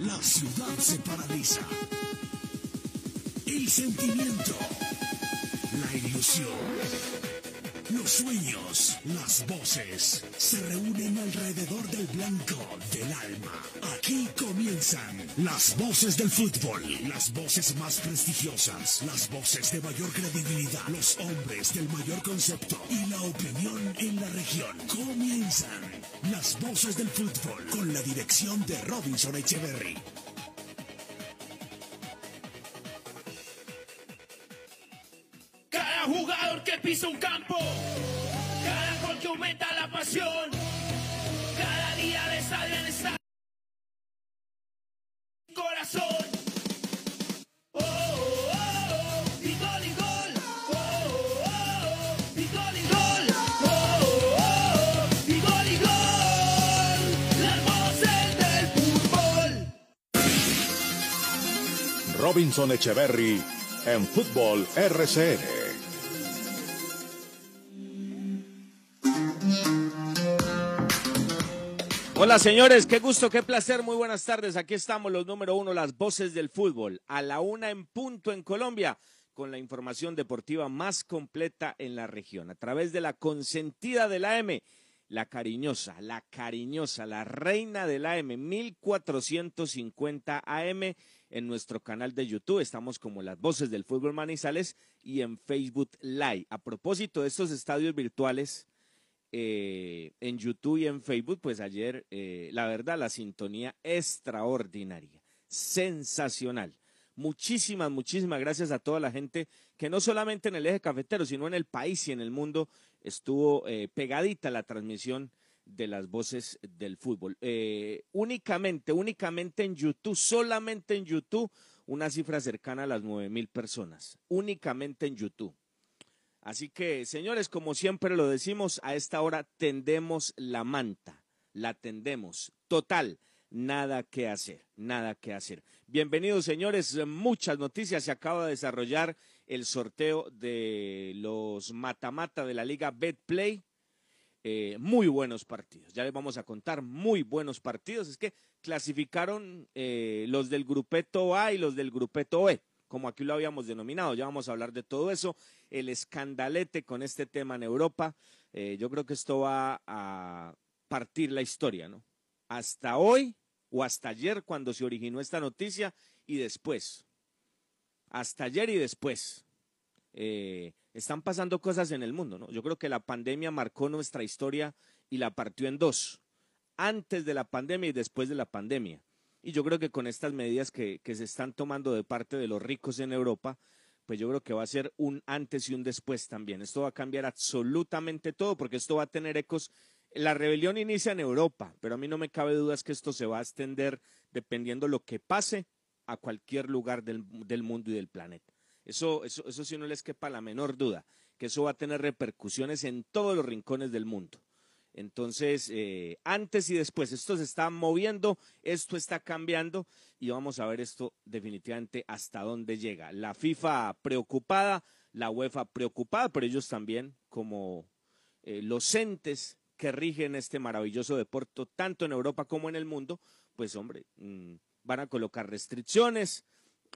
La ciudad se paraliza. El sentimiento. La ilusión. Los sueños, las voces se reúnen alrededor del blanco del alma. Aquí comienzan las voces del fútbol, las voces más prestigiosas, las voces de mayor credibilidad, los hombres del mayor concepto y la opinión en la región. Comienzan las voces del fútbol con la dirección de Robinson Echeverry. Cada jugador que pisa un campo, Robinson Echeverry en Fútbol RCN. Hola señores, qué gusto, qué placer, muy buenas tardes. Aquí estamos los número uno, las voces del fútbol, a la una en punto en Colombia, con la información deportiva más completa en la región, a través de la consentida de la M, la cariñosa, la cariñosa, la reina del AM, 1450 AM en nuestro canal de YouTube. Estamos como las voces del fútbol Manizales y en Facebook Live. A propósito de estos estadios virtuales, eh, en YouTube y en Facebook, pues ayer, eh, la verdad, la sintonía extraordinaria, sensacional. Muchísimas, muchísimas gracias a toda la gente que no solamente en el eje cafetero, sino en el país y en el mundo estuvo eh, pegadita la transmisión de las voces del fútbol. Eh, únicamente, únicamente en YouTube, solamente en YouTube, una cifra cercana a las nueve mil personas. Únicamente en YouTube. Así que, señores, como siempre lo decimos, a esta hora tendemos la manta, la tendemos. Total, nada que hacer, nada que hacer. Bienvenidos, señores, muchas noticias. Se acaba de desarrollar el sorteo de los mata-mata de la Liga Betplay. Eh, muy buenos partidos, ya les vamos a contar, muy buenos partidos. Es que clasificaron eh, los del grupeto A y los del grupeto B como aquí lo habíamos denominado. Ya vamos a hablar de todo eso, el escandalete con este tema en Europa. Eh, yo creo que esto va a partir la historia, ¿no? Hasta hoy o hasta ayer cuando se originó esta noticia y después. Hasta ayer y después. Eh, están pasando cosas en el mundo, ¿no? Yo creo que la pandemia marcó nuestra historia y la partió en dos. Antes de la pandemia y después de la pandemia. Y yo creo que con estas medidas que, se están tomando de parte de los ricos en Europa, pues yo creo que va a ser un antes y un después también. Esto va a cambiar absolutamente todo porque esto va a tener ecos. La rebelión inicia en Europa, pero a mí no me cabe dudas que esto se va a extender dependiendo lo que pase a cualquier lugar del, del mundo y del planeta. Eso, eso, eso sí no les quepa la menor duda, que eso va a tener repercusiones en todos los rincones del mundo. Entonces, eh, antes y después, esto se está moviendo, esto está cambiando y vamos a ver esto definitivamente hasta dónde llega. La FIFA preocupada, la UEFA preocupada, pero ellos también como eh, los entes que rigen este maravilloso deporte, tanto en Europa como en el mundo, pues hombre, mmm, van a colocar restricciones,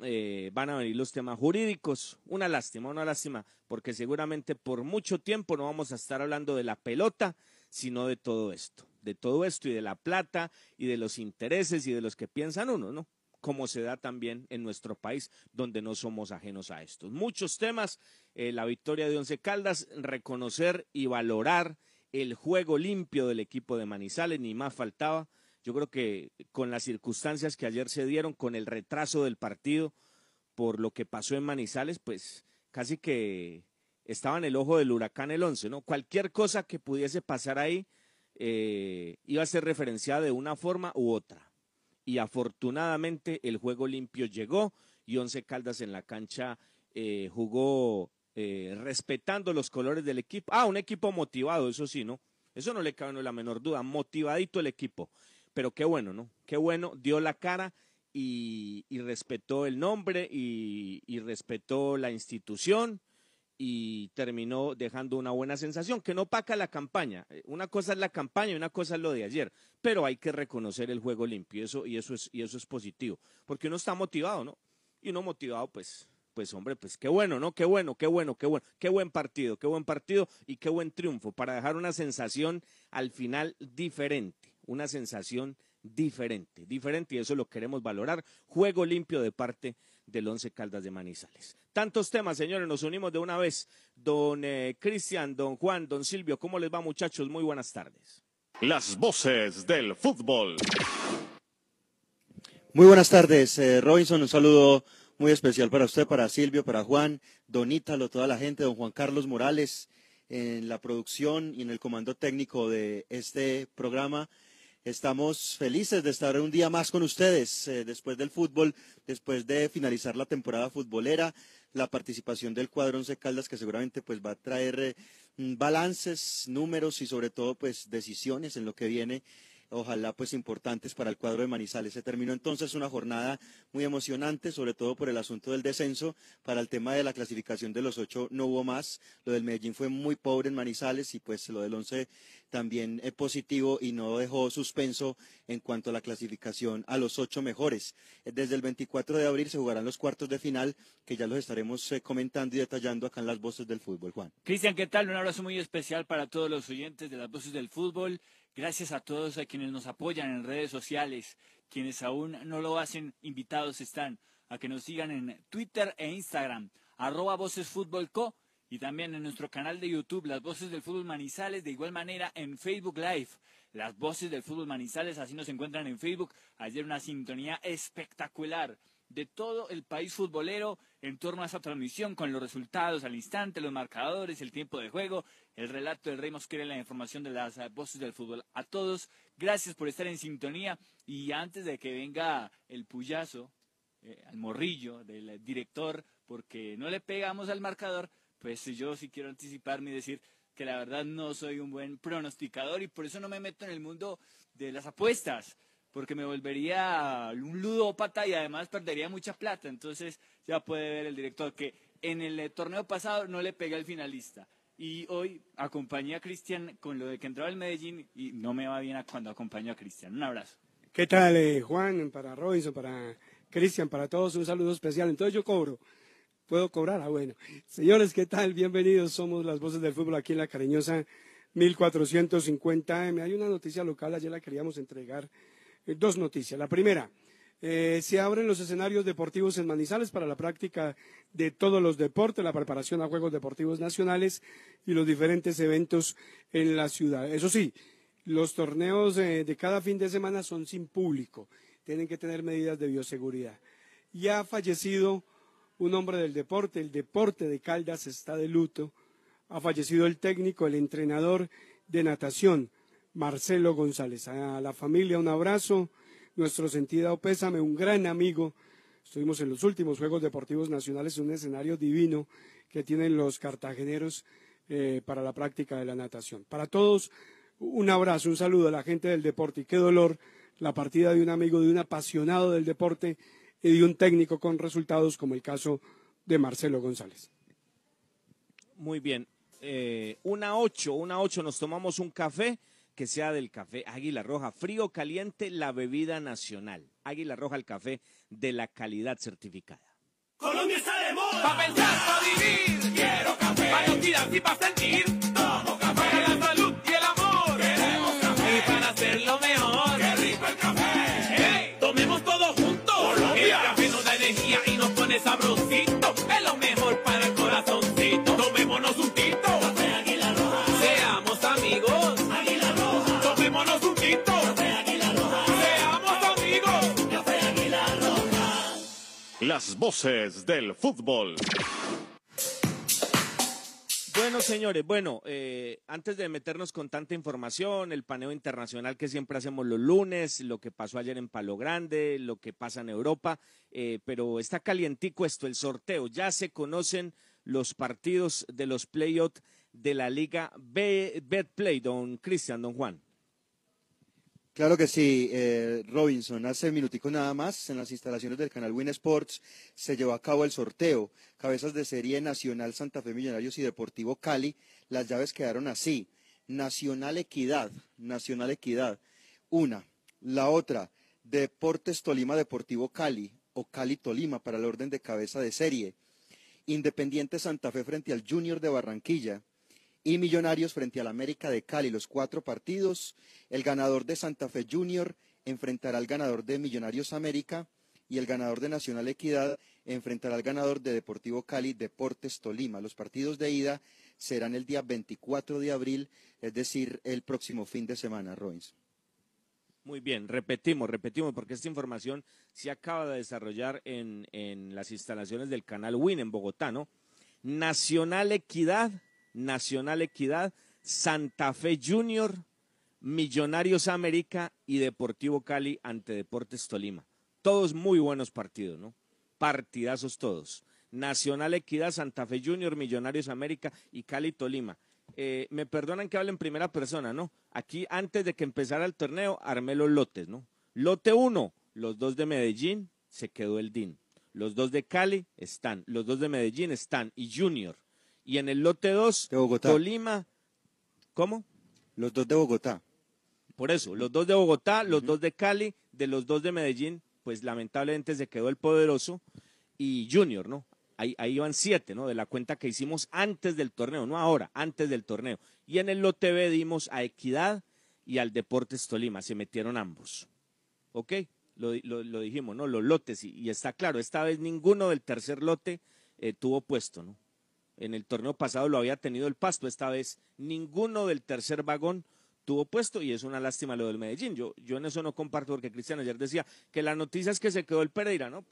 eh, van a venir los temas jurídicos. Una lástima, una lástima, porque seguramente por mucho tiempo no vamos a estar hablando de la pelota sino de todo esto, de todo esto y de la plata y de los intereses y de los que piensan uno, ¿no? Como se da también en nuestro país, donde no somos ajenos a esto. Muchos temas, eh, la victoria de Once Caldas, reconocer y valorar el juego limpio del equipo de Manizales, ni más faltaba. Yo creo que con las circunstancias que ayer se dieron, con el retraso del partido, por lo que pasó en Manizales, pues casi que estaba en el ojo del huracán el 11, ¿no? Cualquier cosa que pudiese pasar ahí eh, iba a ser referenciada de una forma u otra. Y afortunadamente el juego limpio llegó y Once Caldas en la cancha eh, jugó eh, respetando los colores del equipo. Ah, un equipo motivado, eso sí, ¿no? Eso no le cabe la menor duda, motivadito el equipo. Pero qué bueno, ¿no? Qué bueno, dio la cara y, respetó el nombre y, respetó la institución y terminó dejando una buena sensación, que no paca la campaña. Eh, Una cosa es la campaña y una cosa es lo de ayer, pero hay que reconocer el juego limpio eso, y eso, es, y eso es positivo, porque uno está motivado, ¿no? Y uno motivado, pues, pues hombre, pues qué bueno, ¿no? Qué bueno, qué bueno, qué bueno, qué buen partido, qué buen partido y qué buen triunfo para dejar una sensación al final diferente, una sensación diferente, diferente y eso lo queremos valorar. Juego limpio de parte del Once Caldas de Manizales. Tantos temas, señores, nos unimos de una vez. Don eh, Cristian, don Juan, don Silvio, ¿cómo les va muchachos? Muy buenas tardes. Las voces del fútbol. Muy buenas tardes, eh, Robinson. Un saludo muy especial para usted, para Silvio, para Juan, Don Ítalo, toda la gente, don Juan Carlos Morales, en la producción y en el comando técnico de este programa. Estamos felices de estar un día más con ustedes eh, después del fútbol, después de finalizar la temporada futbolera, la participación del cuadro Once Caldas que seguramente pues va a traer eh, mm, balances, números y sobre todo pues decisiones en lo que viene ojalá pues importantes para el cuadro de Manizales. Se terminó entonces una jornada muy emocionante, sobre todo por el asunto del descenso. Para el tema de la clasificación de los ocho no hubo más. Lo del Medellín fue muy pobre en Manizales y pues lo del once también es positivo y no dejó suspenso en cuanto a la clasificación a los ocho mejores. Eh, Desde el 24 de abril se jugarán los cuartos de final que ya los estaremos eh, comentando y detallando acá en las voces del fútbol, Juan. Cristian, ¿qué tal? Un abrazo muy especial para todos los oyentes de las voces del fútbol. Gracias a todos a quienes nos apoyan en redes sociales, quienes aún no lo hacen, invitados están a que nos sigan en Twitter e Instagram, arroba Voces Fútbol Co, y también en nuestro canal de YouTube, Las Voces del Fútbol Manizales, de igual manera en Facebook Live, Las Voces del Fútbol Manizales, así nos encuentran en Facebook. Ayer una sintonía espectacular de todo el país futbolero en torno a esa transmisión con los resultados al instante, los marcadores, el tiempo de juego, el relato del Rey Mosquera, la información de las eh, voces del fútbol. A todos, gracias por estar en sintonía y antes de que venga el puyazo, eh, al morrillo del director, porque no le pegamos al marcador, pues yo sí quiero anticiparme y decir que la verdad no soy un buen pronosticador y por eso no me meto en el mundo de las apuestas porque me volvería un ludópata y además perdería mucha plata. Entonces ya puede ver el director que en el torneo pasado no le pegué al finalista. Y hoy acompañé a Cristian con lo de que entraba el Medellín y no me va bien cuando acompaño a Cristian. Un abrazo. ¿Qué tal, eh, Juan? Para Robinson, para Cristian, para todos, un saludo especial. Entonces yo cobro. ¿Puedo cobrar? Ah, bueno. Señores, ¿qué tal? Bienvenidos. Somos las voces del fútbol aquí en la cariñosa 1450M. Hay una noticia local, ayer la queríamos entregar. Eh, dos noticias. La primera, eh, se abren los escenarios deportivos en Manizales para la práctica de todos los deportes, la preparación a Juegos Deportivos Nacionales y los diferentes eventos en la ciudad. Eso sí, los torneos eh, de cada fin de semana son sin público, tienen que tener medidas de bioseguridad. Ya ha fallecido un hombre del deporte, el deporte de Caldas está de luto, ha fallecido el técnico, el entrenador de natación, Marcelo González. A la familia un abrazo, nuestro sentido pésame, un gran amigo. Estuvimos en los últimos Juegos Deportivos Nacionales, un escenario divino que tienen los cartageneros eh, para la práctica de la natación. Para todos, un abrazo, un saludo a la gente del deporte y qué dolor la partida de un amigo, de un apasionado del deporte y de un técnico con resultados como el caso de Marcelo González. Muy bien. Eh, una ocho, una ocho, nos tomamos un café que sea del café Águila Roja, frío, caliente, la bebida nacional. Águila Roja, el café de la calidad certificada. Colombia está de moda. Pa' pensar, pa' vivir. Quiero café. Pa' actividad y pa' sentir. Tomo café. Para la salud Las voces del fútbol. Bueno, señores, bueno, eh, antes de meternos con tanta información, el paneo internacional que siempre hacemos los lunes, lo que pasó ayer en Palo Grande, lo que pasa en Europa, eh, pero está calientico esto, el sorteo. Ya se conocen los partidos de los playoffs de la Liga B- Betplay, don Cristian, don Juan. Claro que sí, eh, Robinson. Hace minutico nada más, en las instalaciones del canal Win Sports, se llevó a cabo el sorteo. Cabezas de serie Nacional Santa Fe Millonarios y Deportivo Cali. Las llaves quedaron así. Nacional Equidad, Nacional Equidad. Una. La otra, Deportes Tolima Deportivo Cali o Cali Tolima para el orden de cabeza de serie. Independiente Santa Fe frente al Junior de Barranquilla y Millonarios frente al América de Cali. Los cuatro partidos. El ganador de Santa Fe Junior enfrentará al ganador de Millonarios América y el ganador de Nacional Equidad enfrentará al ganador de Deportivo Cali Deportes Tolima. Los partidos de ida serán el día 24 de abril, es decir, el próximo fin de semana, Roins. Muy bien, repetimos, repetimos, porque esta información se acaba de desarrollar en, en las instalaciones del canal WIN en Bogotá, ¿no? Nacional Equidad, Nacional Equidad, Santa Fe Junior, Millonarios América y Deportivo Cali ante Deportes Tolima. Todos muy buenos partidos, ¿no? Partidazos todos. Nacional Equidad, Santa Fe Junior, Millonarios América y Cali Tolima. Eh, me perdonan que hable en primera persona, ¿no? Aquí, antes de que empezara el torneo, armé los lotes, ¿no? Lote 1, los dos de Medellín, se quedó el DIN. Los dos de Cali están, los dos de Medellín están, y Junior. Y en el lote 2, De Bogotá. Tolima, ¿cómo? Los dos de Bogotá. Por eso, los dos de Bogotá, los dos de Cali, de los dos de Medellín, pues lamentablemente se quedó el poderoso y Junior, ¿no? Ahí, ahí van siete, ¿no? De la cuenta que hicimos antes del torneo, no ahora, antes del torneo. Y en el lote B dimos a Equidad y al Deportes Tolima, se metieron ambos. ¿Ok? Lo, lo- lo dijimos, ¿no? Los lotes, y, y está claro, esta vez ninguno del tercer lote eh, tuvo puesto, ¿no? En el torneo pasado lo había tenido el pasto, esta vez ninguno del tercer vagón tuvo puesto y es una lástima lo del Medellín. Yo, yo en eso no comparto porque Cristian ayer decía que la noticia es que se quedó el Pereira, ¿no?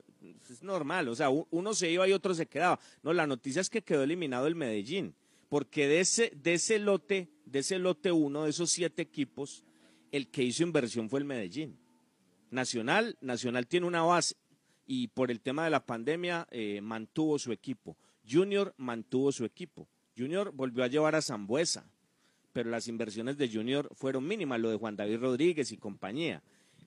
Es normal, o sea, uno se iba y otro se quedaba. No, la noticia es que quedó eliminado el Medellín, porque de ese, de ese lote, de ese lote uno, de esos siete equipos, el que hizo inversión fue el Medellín. Nacional, Nacional tiene una base y por el tema de la pandemia eh, mantuvo su equipo. Junior mantuvo su equipo. Junior volvió a llevar a Zambuesa, pero las inversiones de Junior fueron mínimas, lo de Juan David Rodríguez y compañía.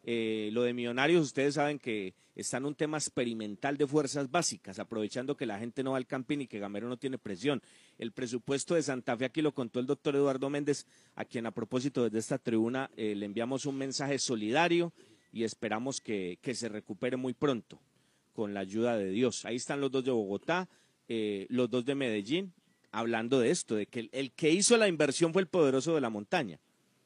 Eh, lo de Millonarios, ustedes saben que está en un tema experimental de fuerzas básicas, aprovechando que la gente no va al camping y que Gamero no tiene presión. El presupuesto de Santa Fe, aquí lo contó el doctor Eduardo Méndez, a quien a propósito desde esta tribuna eh, le enviamos un mensaje solidario y esperamos que, que se recupere muy pronto con la ayuda de Dios. Ahí están los dos de Bogotá, eh, los dos de Medellín, hablando de esto, de que el, que hizo la inversión fue el poderoso de la montaña.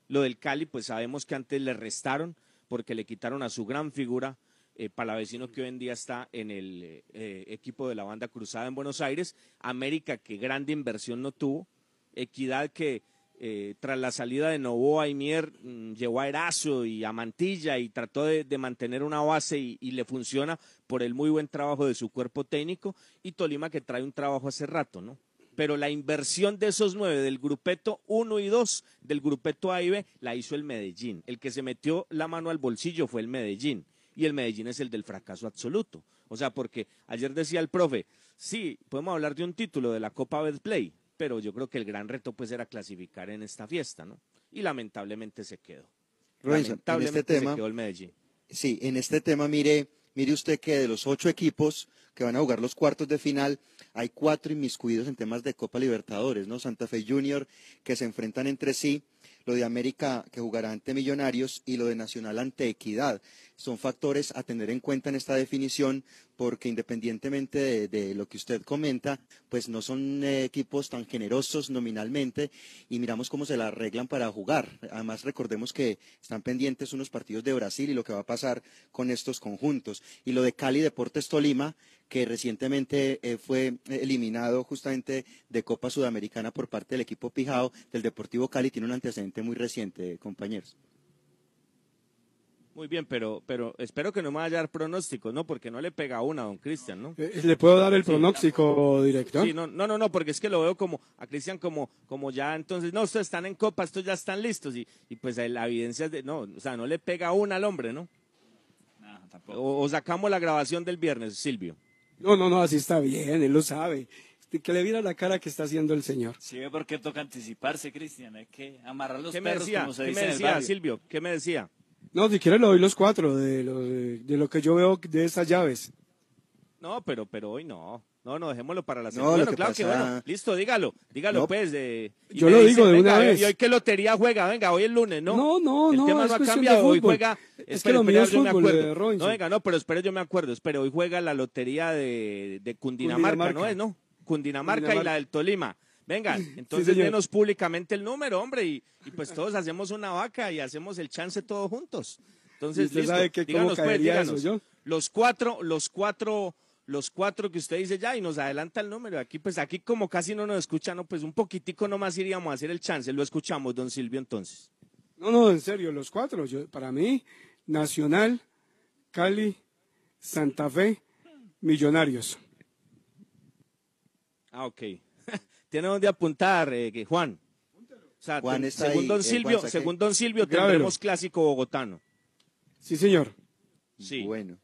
Lo del Cali, pues sabemos que antes le restaron porque le quitaron a su gran figura eh, palavecino que hoy en día está en el eh, equipo de la banda cruzada en Buenos Aires. América, que grande inversión no tuvo. Equidad, que eh, tras la salida de Novoa y Mier mm, llevó a Erazo y a Mantilla y trató de, de mantener una base y, y le funciona por el muy buen trabajo de su cuerpo técnico. Y Tolima, que trae un trabajo hace rato, ¿no? pero la inversión de esos nueve, del grupeto 1 y 2, del grupeto A y B, la hizo el Medellín. El que se metió la mano al bolsillo fue el Medellín. Y el Medellín es el del fracaso absoluto. O sea, porque ayer decía el profe, sí, podemos hablar de un título de la Copa Betplay, pero yo creo que el gran reto pues era clasificar en esta fiesta, ¿no? Y lamentablemente se quedó. Robinson, en lamentablemente este tema, se quedó el Medellín. Sí, en este tema, mire, mire usted que de los ocho equipos que van a jugar los cuartos de final, hay cuatro inmiscuidos en temas de Copa Libertadores, ¿no? Santa Fe Junior, que se enfrentan entre sí, lo de América, que jugará ante Millonarios, y lo de Nacional ante Equidad. Son factores a tener en cuenta en esta definición, porque independientemente de, lo que usted comenta, pues no son eh, equipos tan generosos nominalmente, y miramos cómo se la arreglan para jugar. Además, recordemos que están pendientes unos partidos de Brasil y lo que va a pasar con estos conjuntos. Y lo de Cali Deportes Tolima, que recientemente eh, fue eliminado justamente de Copa Sudamericana por parte del equipo Pijao del Deportivo Cali, tiene un antecedente muy reciente, compañeros. Muy bien, pero, pero espero que no me vaya a dar pronósticos, ¿no? Porque no le pega una a don Cristian, ¿no? Eh, ¿Le puedo dar el Sí. pronóstico, director? Sí, no, no, no, no, porque es que lo veo como a Cristian como, como ya entonces, no, ustedes están en copa, estos ya están listos y, y pues la evidencia es de, no, o sea, no le pega una al hombre, ¿no? No, tampoco. O, o sacamos la grabación del viernes, Silvio. No, no, no, así está bien, él lo sabe. Que le viera la cara que está haciendo el señor. Si ve por qué toca anticiparse, Cristian, hay que amarrar los ¿Qué me perros decía? como se ¿Qué dice me en el decía, barrio. Silvio? ¿Qué me decía? No, si quieres le doy los cuatro de lo, de, de lo que yo veo de esas llaves. No, pero, pero hoy no. No, no, dejémoslo para la No, semana. lo bueno, que claro que bueno. Listo, dígalo. Dígalo, No. pues. De, Yo lo dice, digo de venga, una vez. ¿Y hoy qué lotería juega? Venga, hoy es lunes, ¿no? No, no, El no, tema es no ha de cambiado. Hoy juega. Es que espere, lo espere, mío es ver, yo me fútbol, acuerdo. Robinson. No, venga, no, pero espere, yo me acuerdo. Espere, hoy juega la lotería de, de Cundinamarca, Cundinamarca. ¿no es, no? Cundinamarca, y la del Tolima. Venga, entonces señor. denos públicamente el número, hombre, y, y pues todos hacemos una vaca y hacemos el chance todos juntos. Entonces, ¿Y usted listo. sabe que díganos, pues, eso, díganos. yo? Los cuatro, los cuatro, los cuatro que usted dice ya y nos adelanta el número. Aquí, pues aquí como casi no nos escucha, no, pues un poquitico nomás iríamos a hacer el chance. Lo escuchamos, don Silvio, entonces. No, no, en serio, los cuatro. Yo, para mí, Nacional, Cali, Santa Fe, Millonarios. Ah, ok. Tiene donde apuntar, eh, que Juan. O sea, Juan ten- está según ahí, don el Silvio, según don Silvio Grábelo. tendremos clásico bogotano. Sí, señor. Sí. Bueno,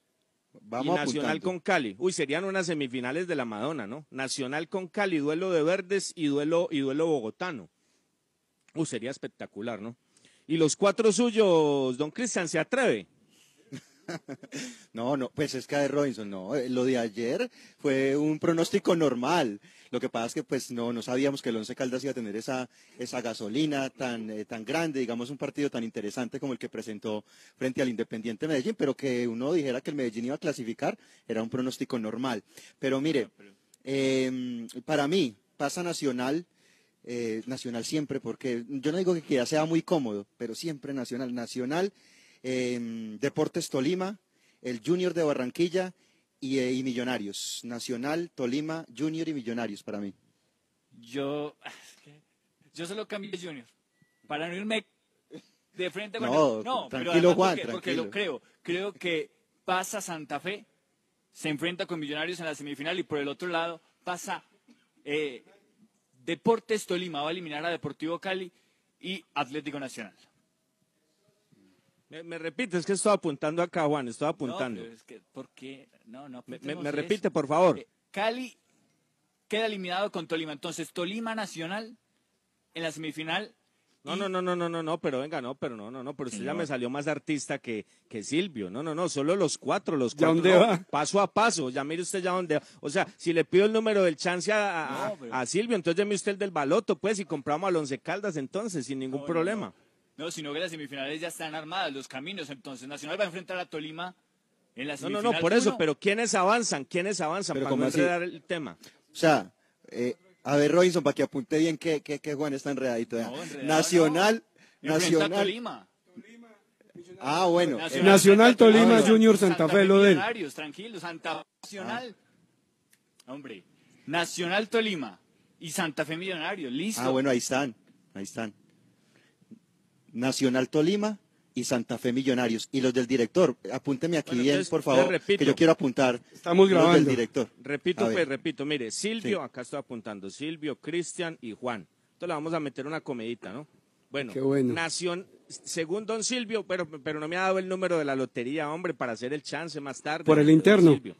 y vamos Nacional apuntando. con Cali. Uy, serían unas semifinales de la Madonna, ¿no? Nacional con Cali, duelo de verdes y duelo, y duelo bogotano. Uy, sería espectacular, ¿no? Y los cuatro suyos, don Cristian, ¿se atreve? No, no, pues es que de Robinson, no, eh, lo de ayer fue un pronóstico normal. Lo que pasa es que pues no, no sabíamos que el Once Caldas iba a tener esa, esa gasolina tan, eh, tan grande, digamos un partido tan interesante como el que presentó frente al Independiente Medellín, pero que uno dijera que el Medellín iba a clasificar era un pronóstico normal. Pero mire, eh, para mí pasa Nacional, eh, Nacional siempre, porque yo no digo que ya sea muy cómodo, pero siempre Nacional. Nacional, eh, Deportes Tolima, el Junior de Barranquilla y, eh, y Millonarios. Nacional, Tolima, Junior y Millonarios para mí. Yo, yo solo cambié Junior. Para no irme de frente con No, No, pero tranquilo, además Juan, porque, porque tranquilo. lo creo. Creo que pasa Santa Fe, se enfrenta con Millonarios en la semifinal y por el otro lado pasa eh, Deportes Tolima, va a eliminar a Deportivo Cali y Atlético Nacional. Me, me repite, es que estoy apuntando acá, Juan, estoy apuntando. No, pero es que, ¿por qué? No, no. me, me- repite, por favor. Eh, Cali queda eliminado con Tolima. Entonces, Tolima Nacional en la semifinal. No, y- no, no, no, no, no, no, pero venga, no, pero no, no, no, pero usted ya me salió más artista que, que Silvio. No, no, no, solo los cuatro, los ¿Ya cuatro. dónde no, va? Paso a paso, ya mire usted ya dónde va. O sea, si le pido el número del chance a, a- No, pero- a Silvio, entonces deme usted el del baloto, pues, y compramos al Once Caldas entonces, sin ningún No, no, problema. No, sino que las semifinales ya están armadas, los caminos. Entonces, Nacional va a enfrentar a Tolima en la No, semifinal. no, no, por eso, uno. pero ¿quiénes avanzan? ¿Quiénes avanzan? Pero Para no el tema. O sea, eh, a ver Robinson, para que apunte bien que, que, que Juan está enredadito. No, enredado Nacional, no. Nacional. Tolima. Ah, bueno. Nacional, Tolima, Tolima. Junior, Santa Fe, lo de él. Millonarios, tranquilo, Santa Fe Nacional. Ah. Hombre, Nacional Tolima y Santa Fe Millonarios, listo. ah, bueno, ahí están, ahí están. Nacional Tolima y Santa Fe Millonarios. Y los del director, apúnteme aquí Bueno, bien, por favor, repito. que yo quiero apuntar. Estamos los del grabando. director. Repito, A ver. pues, repito, mire, Silvio, Sí. acá estoy apuntando, Silvio, Cristian y Juan. Entonces le vamos a meter una comedita, ¿no? Bueno, Qué bueno. Nación, según don Silvio, pero, pero no me ha dado el número de la lotería, hombre, para hacer el chance más tarde. Por el interno. Silvio.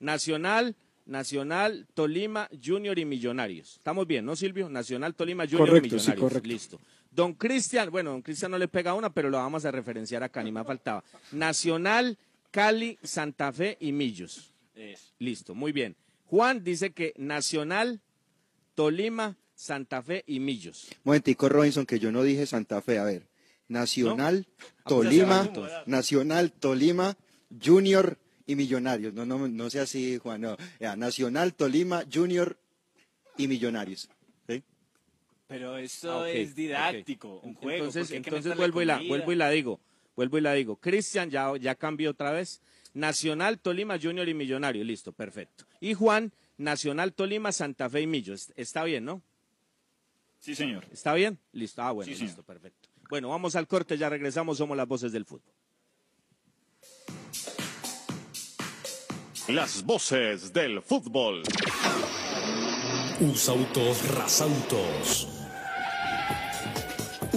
Nacional, Nacional, Tolima, Junior y Millonarios. Estamos bien, ¿no, Silvio? Nacional, Tolima, Junior Correcto, y sí, Millonarios. correcto. Listo. Don Cristian, bueno, don Cristian no le pega una, pero lo vamos a referenciar acá, ni más faltaba. Nacional, Cali, Santa Fe y Millos. Eso. Listo, muy bien. Juan dice que Nacional, Tolima, Santa Fe y Millos. Momentico, Robinson, que yo no dije Santa Fe. A ver, Nacional, Ah, pues Tolima. Nacional, Tolima, Junior y Millonarios. No, no, no sea así, Juan. No. Ya, Nacional, Tolima, Junior y Millonarios. Pero eso Ah, es didáctico, un juego. Entonces, entonces vuelvo y la vuelvo y la digo, vuelvo y la digo. Cristian ya ya cambió otra vez. Nacional, Tolima, Junior y Millonario, listo, perfecto. Y Juan, Nacional, Tolima, Santa Fe y Millos. Está bien, ¿no? Sí, señor. ¿Está bien? Listo. Ah, bueno, Sí, señor. listo, perfecto. Bueno, vamos al corte, ya regresamos, somos las voces del fútbol. Las voces del fútbol. Usautos Rasautos.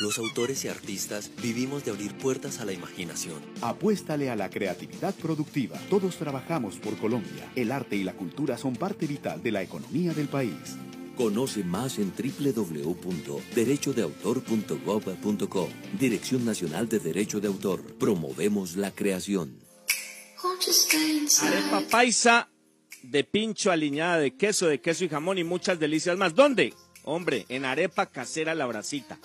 Los autores y artistas vivimos de abrir puertas a la imaginación. Apuéstale a la creatividad productiva. Todos trabajamos por Colombia. El arte y la cultura son parte vital de la economía del país. Conoce más en www.derechodeautor.gov.co. Dirección Nacional de Derecho de Autor. Promovemos la creación. Arepa paisa de pincho aliñada de queso, de queso y jamón y muchas delicias más. ¿Dónde? Hombre, en Arepa Casera La Bracita.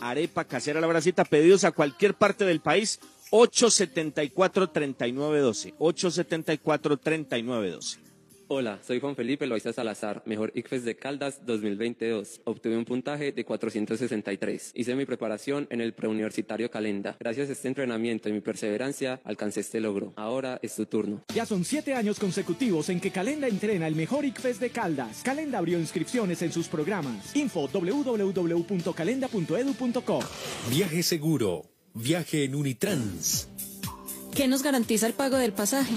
Arepa Casera La Bracita, pedidos a cualquier parte del país, 874-3912. 874-3912. Hola, soy Juan Felipe Loaiza Salazar, mejor ICFES de Caldas 2022. Obtuve un puntaje de 463. Hice mi preparación en el preuniversitario Calenda. Gracias a este entrenamiento y mi perseverancia, alcancé este logro. Ahora es tu turno. Ya son siete años consecutivos en que Calenda entrena el mejor ICFES de Caldas. Calenda abrió inscripciones en sus programas. Info www.calenda.edu.co. Viaje seguro. Viaje en Unitrans. ¿Qué nos garantiza el pago del pasaje?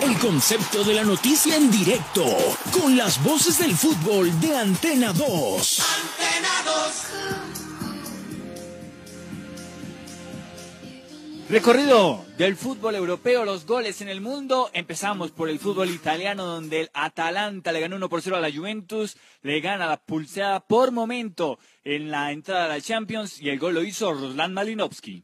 El concepto de la noticia en directo, con las voces del fútbol de Antena 2. Antena 2. Recorrido del fútbol europeo, los goles en el mundo. Empezamos por el fútbol italiano, donde el Atalanta le ganó 1 por 0 a la Juventus, le gana la pulseada por momento en la entrada a la Champions y el gol lo hizo Ruslan Malinowski.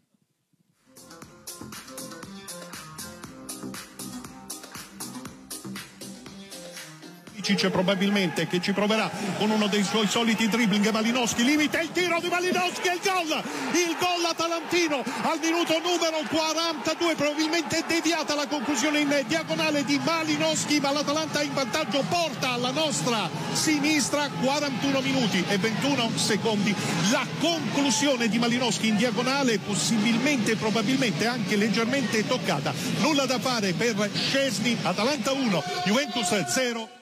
Cic probabilmente che ci proverà con uno dei suoi soliti dribbling Malinowski limita il tiro di Malinowski e il gol! Il gol atalantino al minuto numero 42 probabilmente deviata la conclusione in diagonale di Malinowski ma l'Atalanta in vantaggio porta alla nostra sinistra 41 minuti e 21 secondi. La conclusione di Malinowski in diagonale possibilmente probabilmente anche leggermente toccata. Nulla da fare per Scesni Atalanta 1 Juventus 0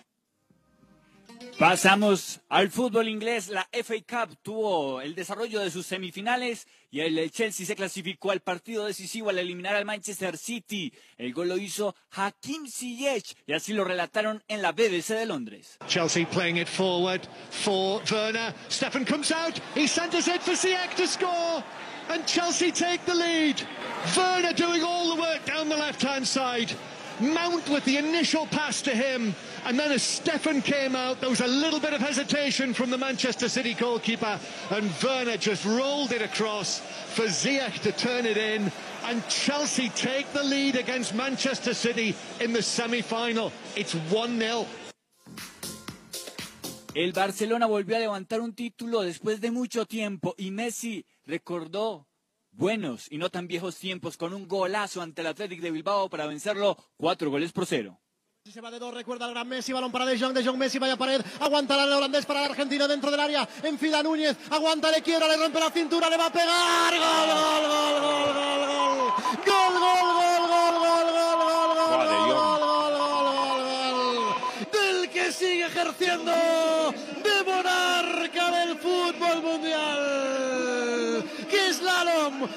Pasamos al fútbol inglés. La FA Cup tuvo el desarrollo de sus semifinales y el Chelsea se clasificó al partido decisivo al eliminar al Manchester City. El gol lo hizo Hakim Ziyech y así lo relataron en la BBC de Londres. Chelsea playing it forward for Werner. Stefan comes out. He centers it for Ziyech to score. And Chelsea take the lead. Werner doing all the work down the left-hand side. Mount with the initial pass to him. And then as Stefan came out, there was a little bit of hesitation from the Manchester City goalkeeper. And Werner just rolled it across for Ziyech to turn it in. And Chelsea take the lead against Manchester City in the semi-final. It's 1-0. El Barcelona volvió a levantar un título después de mucho tiempo y Messi recordó buenos y no tan viejos tiempos con un golazo ante el Athletic de Bilbao para vencerlo cuatro goles por cero. Se va de dos, recuerda el gran Messi, balón para De Jong, De Jong, Messi, vaya pared, aguantará el holandés para la Argentina dentro del área, enfila Núñez, aguanta, le quiebra, le rompe la cintura, le va a pegar, gol, gol, gol, gol, gol, gol, gol, gol, gol, gol, gol, gol, gol, gol, gol, gol, gol, gol, del que sigue ejerciendo de monarca del fútbol mundial.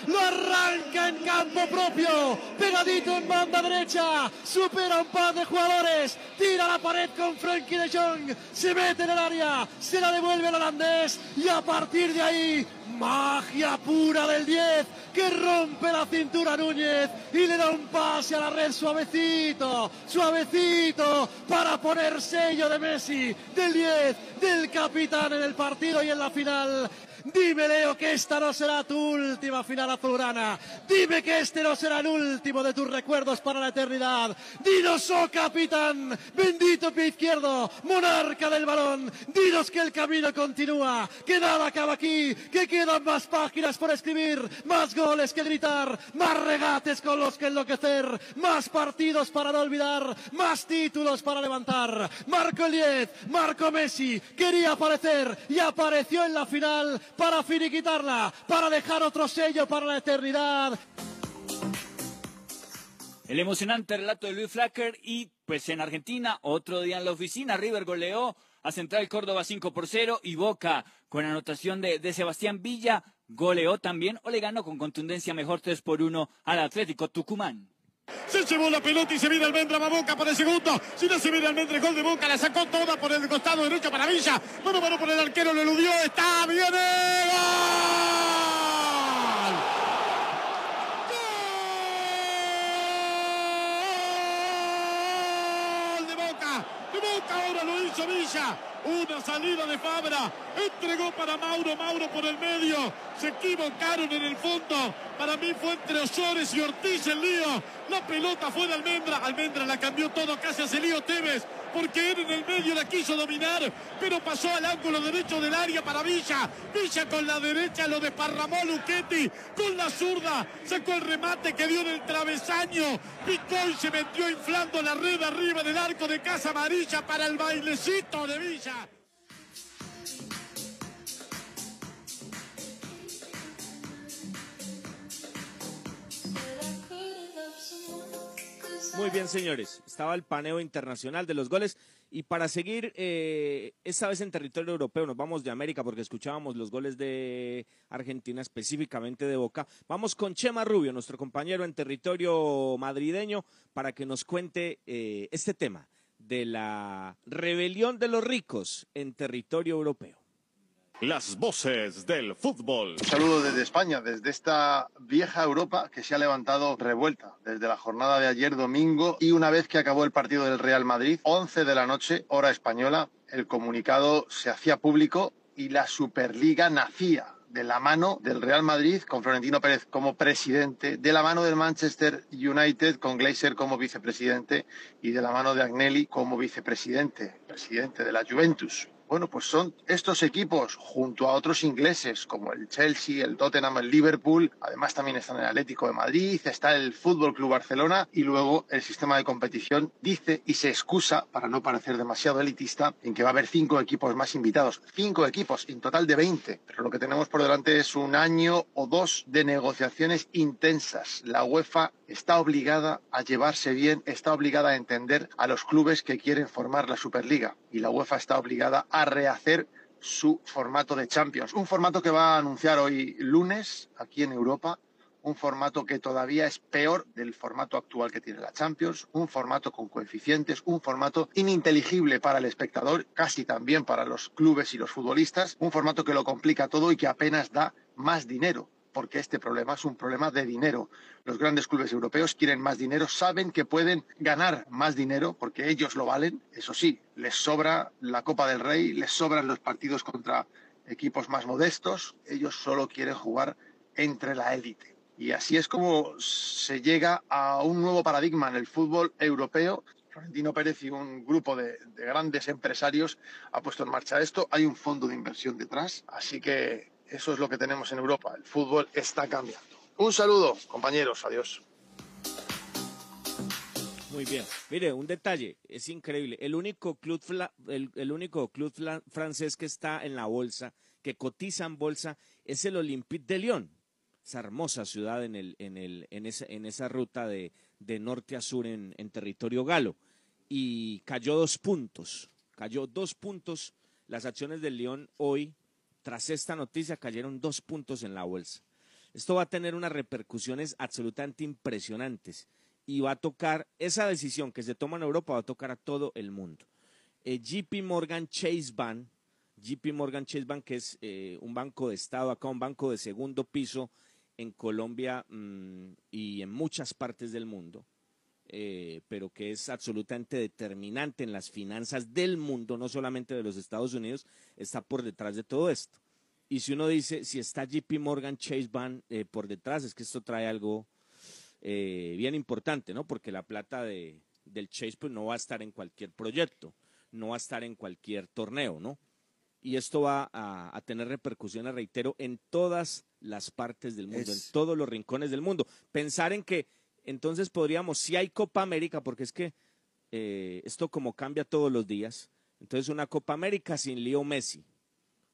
Lo arranca en campo propio, pegadito en banda derecha, supera un par de jugadores, tira la pared con Frankie de Jong, se mete en el área, se la devuelve al holandés. Y a partir de ahí magia pura del 10 que rompe la cintura a Núñez y le da un pase a la red suavecito, suavecito para poner sello de Messi, del 10, del capitán en el partido y en la final. Dime, Leo, que esta no será tu última final azulgrana. Dime que este no será el último de tus recuerdos para la eternidad. Dinos, oh capitán, bendito pie izquierdo, monarca del balón. Dinos que el camino continúa, que nada acaba aquí, que quedan más páginas por escribir, más goles que gritar, más regates con los que enloquecer, más partidos para no olvidar, más títulos para levantar. Marco Eliez, Marco Messi, quería aparecer y apareció en la final para finiquitarla, para dejar otro sello para la eternidad. El emocionante relato de Luis Flacker y pues en Argentina, otro día en la oficina, River goleó a Central Córdoba 5 por 0 y Boca con anotación de, de Sebastián Villa goleó también o le ganó con contundencia mejor 3 por 1 al Atlético Tucumán. Se llevó la pelota y se viene Almendra, va Boca por el segundo. Si no se viene Almendra, el gol de Boca, la sacó toda por el costado derecho para Villa. Mano mano por el arquero, lo eludió, está, viene, gol de Boca, de Boca ahora lo hizo Villa. Una salida de Fabra, entregó para Mauro, Mauro por el medio, se equivocaron en el fondo, para mí fue entre Osores y Ortiz el lío, la pelota fue de Almendra, Almendra la cambió todo, casi hace lío Tevez, porque él en el medio la quiso dominar, pero pasó al ángulo derecho del área para Villa, Villa con la derecha lo desparramó Luchetti, con la zurda, sacó el remate que dio en el travesaño, picó y se metió inflando la red arriba del arco de Casa Amarilla para el bailecito de Villa. Muy bien, señores. Estaba el paneo internacional de los goles. Y para seguir, eh, esta vez en territorio europeo, nos vamos de América porque escuchábamos los goles de Argentina, específicamente de Boca. Vamos con Chema Rubio, nuestro compañero en territorio madrileño, para que nos cuente eh, este tema de la rebelión de los ricos en territorio europeo. Las voces del fútbol. Un saludo desde España, desde esta vieja Europa que se ha levantado revuelta desde la jornada de ayer domingo y una vez que acabó el partido del Real Madrid, 11 de la noche, hora española, el comunicado se hacía público y la Superliga nacía de la mano del Real Madrid con Florentino Pérez como presidente, de la mano del Manchester United con Glazer como vicepresidente y de la mano de Agnelli como vicepresidente, presidente de la Juventus. Bueno, pues son estos equipos junto a otros ingleses como el Chelsea, el Tottenham, el Liverpool, además también están el Atlético de Madrid, está el Fútbol Club Barcelona y luego el sistema de competición dice y se excusa para no parecer demasiado elitista en que va a haber cinco equipos más invitados, cinco equipos en total de 20, pero lo que tenemos por delante es un año o dos de negociaciones intensas. La UEFA está obligada a llevarse bien, está obligada a entender a los clubes que quieren formar la Superliga. Y la UEFA está obligada a rehacer su formato de Champions. Un formato que va a anunciar hoy lunes aquí en Europa, un formato que todavía es peor del formato actual que tiene la Champions, un formato con coeficientes, un formato ininteligible para el espectador, casi también para los clubes y los futbolistas, un formato que lo complica todo y que apenas da más dinero porque este problema es un problema de dinero. Los grandes clubes europeos quieren más dinero, saben que pueden ganar más dinero porque ellos lo valen. Eso sí, les sobra la Copa del Rey, les sobran los partidos contra equipos más modestos. Ellos solo quieren jugar entre la élite. Y así es como se llega a un nuevo paradigma en el fútbol europeo. Florentino Pérez y un grupo de, de grandes empresarios ha puesto en marcha esto. Hay un fondo de inversión detrás, así que eso es lo que tenemos en Europa. El fútbol está cambiando. Un saludo, compañeros. Adiós. Muy bien. Mire, un detalle, es increíble. El único club, el, único club francés que está en la bolsa, que cotiza en bolsa, es el Olympique de Lyon. Esa hermosa ciudad en, el, en, el, en, esa, en esa ruta de, de norte a sur en, en territorio galo. Y cayó dos puntos. Cayó dos puntos. Las acciones del Lyon hoy, tras esta noticia, cayeron dos puntos en la bolsa. Esto va a tener unas repercusiones absolutamente impresionantes y va a tocar esa decisión que se toma en Europa va a tocar a todo el mundo. Eh, JP Morgan Chase Bank, JP Morgan Chase Bank que es eh, un banco de estado acá, un banco de segundo piso en Colombia mm, y en muchas partes del mundo, eh, pero que es absolutamente determinante en las finanzas del mundo, no solamente de los Estados Unidos, está por detrás de todo esto. Y si uno dice, si está JP Morgan Chase Bank eh, por detrás, es que esto trae algo eh, bien importante, ¿no? Porque la plata de, del Chase pues, no va a estar en cualquier proyecto, no va a estar en cualquier torneo, ¿no? Y esto va a, a tener repercusiones, reitero, en todas las partes del mundo, Es- en todos los rincones del mundo. Pensar en que entonces podríamos, si hay Copa América, porque es que eh, esto como cambia todos los días, entonces una Copa América sin Leo Messi,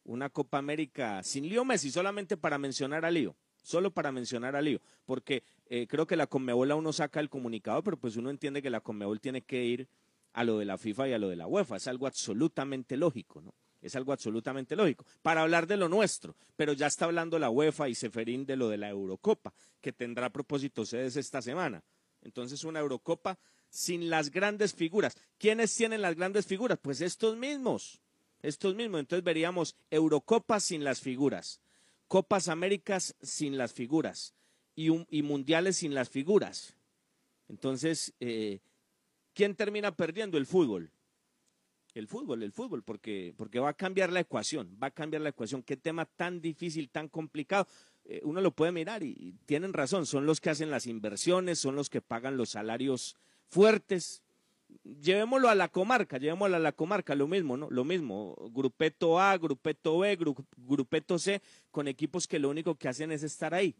una Copa América sin Leo Messi, solamente para mencionar a Leo, solo para mencionar a Leo, porque Eh, creo que la Conmebol aún no saca el comunicado, pero pues uno entiende que la Conmebol tiene que ir a lo de la FIFA y a lo de la UEFA. Es algo absolutamente lógico, ¿no? Es algo absolutamente lógico. Para hablar de lo nuestro, pero ya está hablando la UEFA y Seferín de lo de la Eurocopa, que tendrá a propósito sedes esta semana. Entonces, una Eurocopa sin las grandes figuras. ¿Quiénes tienen las grandes figuras? Pues estos mismos. Estos mismos. Entonces veríamos Eurocopa sin las figuras, Copas Américas sin las figuras y, y Mundiales sin las figuras. Entonces, eh, ¿quién termina perdiendo? El fútbol. El fútbol, el fútbol, porque, porque va a cambiar la ecuación, va a cambiar la ecuación. Qué tema tan difícil, tan complicado. Eh, uno lo puede mirar y, tienen razón, son los que hacen las inversiones, son los que pagan los salarios fuertes. Llevémoslo a la comarca, llevémoslo a la comarca, lo mismo, ¿no? Lo mismo, grupeto A, grupeto B, gru- grupeto C, con equipos que lo único que hacen es estar ahí,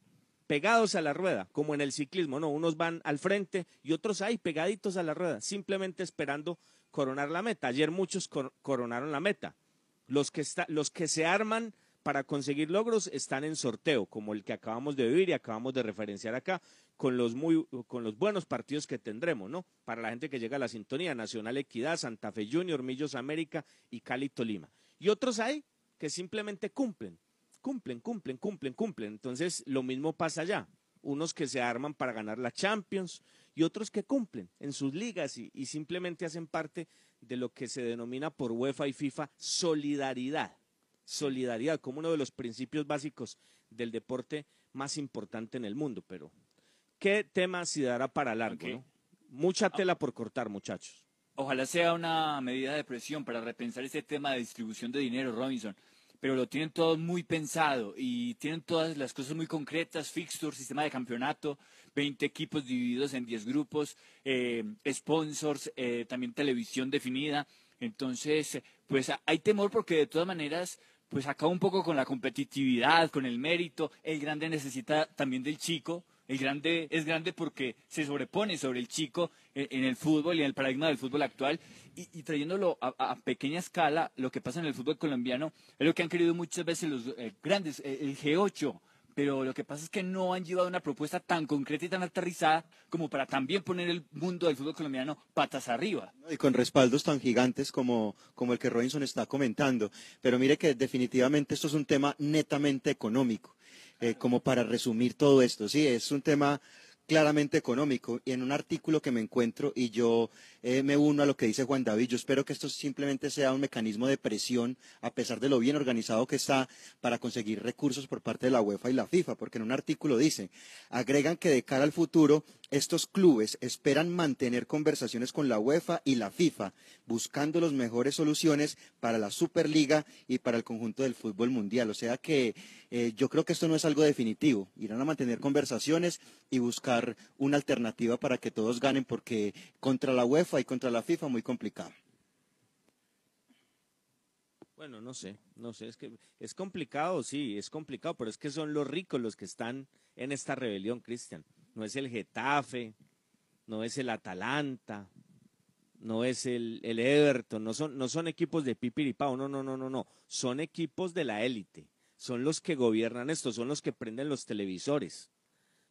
pegados a la rueda, como en el ciclismo, ¿no? Unos van al frente y otros ahí, pegaditos a la rueda, simplemente esperando coronar la meta. Ayer muchos cor- coronaron la meta. Los que, los que se arman para conseguir logros están en sorteo, como el que acabamos de vivir y acabamos de referenciar acá, con los, muy, con los buenos partidos que tendremos, ¿no? Para la gente que llega a la sintonía, Nacional Equidad, Santa Fe Junior, Millos América y Cali Tolima. Y otros hay que simplemente cumplen, cumplen, cumplen, cumplen, cumplen. Entonces, lo mismo pasa allá. Unos que se arman para ganar la Champions y otros que cumplen en sus ligas y, y simplemente hacen parte de lo que se denomina por UEFA y FIFA solidaridad. Solidaridad como uno de los principios básicos del deporte más importante en el mundo. Pero, ¿qué tema se dará para largo? Ok. ¿no? Mucha tela por cortar, muchachos. Ojalá sea una medida de presión para repensar ese tema de distribución de dinero, Robinson. Pero lo tienen todo muy pensado y tienen todas las cosas muy concretas, fixture, sistema de campeonato, 20 equipos divididos en 10 grupos, eh, sponsors, eh, también televisión definida. Entonces, pues hay temor porque de todas maneras, pues acaba un poco con la competitividad, con el mérito. El grande necesita también del chico. El grande es grande porque se sobrepone sobre el chico en, en el fútbol y en el paradigma del fútbol actual. Y, trayéndolo a, a pequeña escala, lo que pasa en el fútbol colombiano es lo que han querido muchas veces los eh, grandes, eh, el G8. Pero lo que pasa es que no han llevado una propuesta tan concreta y tan aterrizada como para también poner el mundo del fútbol colombiano patas arriba. y con respaldos tan gigantes como, como el que Robinson está comentando. Pero mire que definitivamente esto es un tema netamente económico, eh, como para resumir todo esto. Sí, es un tema claramente económico y en un artículo que me encuentro y yo eh, me uno a lo que dice Juan David, yo espero que esto simplemente sea un mecanismo de presión a pesar de lo bien organizado que está para conseguir recursos por parte de la UEFA y la FIFA, porque en un artículo dice, agregan que de cara al futuro estos clubes esperan mantener conversaciones con la UEFA y la FIFA, buscando las mejores soluciones para la Superliga y para el conjunto del fútbol mundial. O sea que eh, yo creo que esto no es algo definitivo. Irán a mantener conversaciones y buscar una alternativa para que todos ganen, porque contra la UEFA y contra la FIFA muy complicado. Bueno, no sé, no sé, es que es complicado, sí, es complicado, pero es que son los ricos los que están en esta rebelión, Cristian. No es el Getafe, no es el Atalanta, no es el, el Everton, no son, no son equipos de pipiripao, no, no, no, no, no, son equipos de la élite, son los que gobiernan esto, son los que prenden los televisores,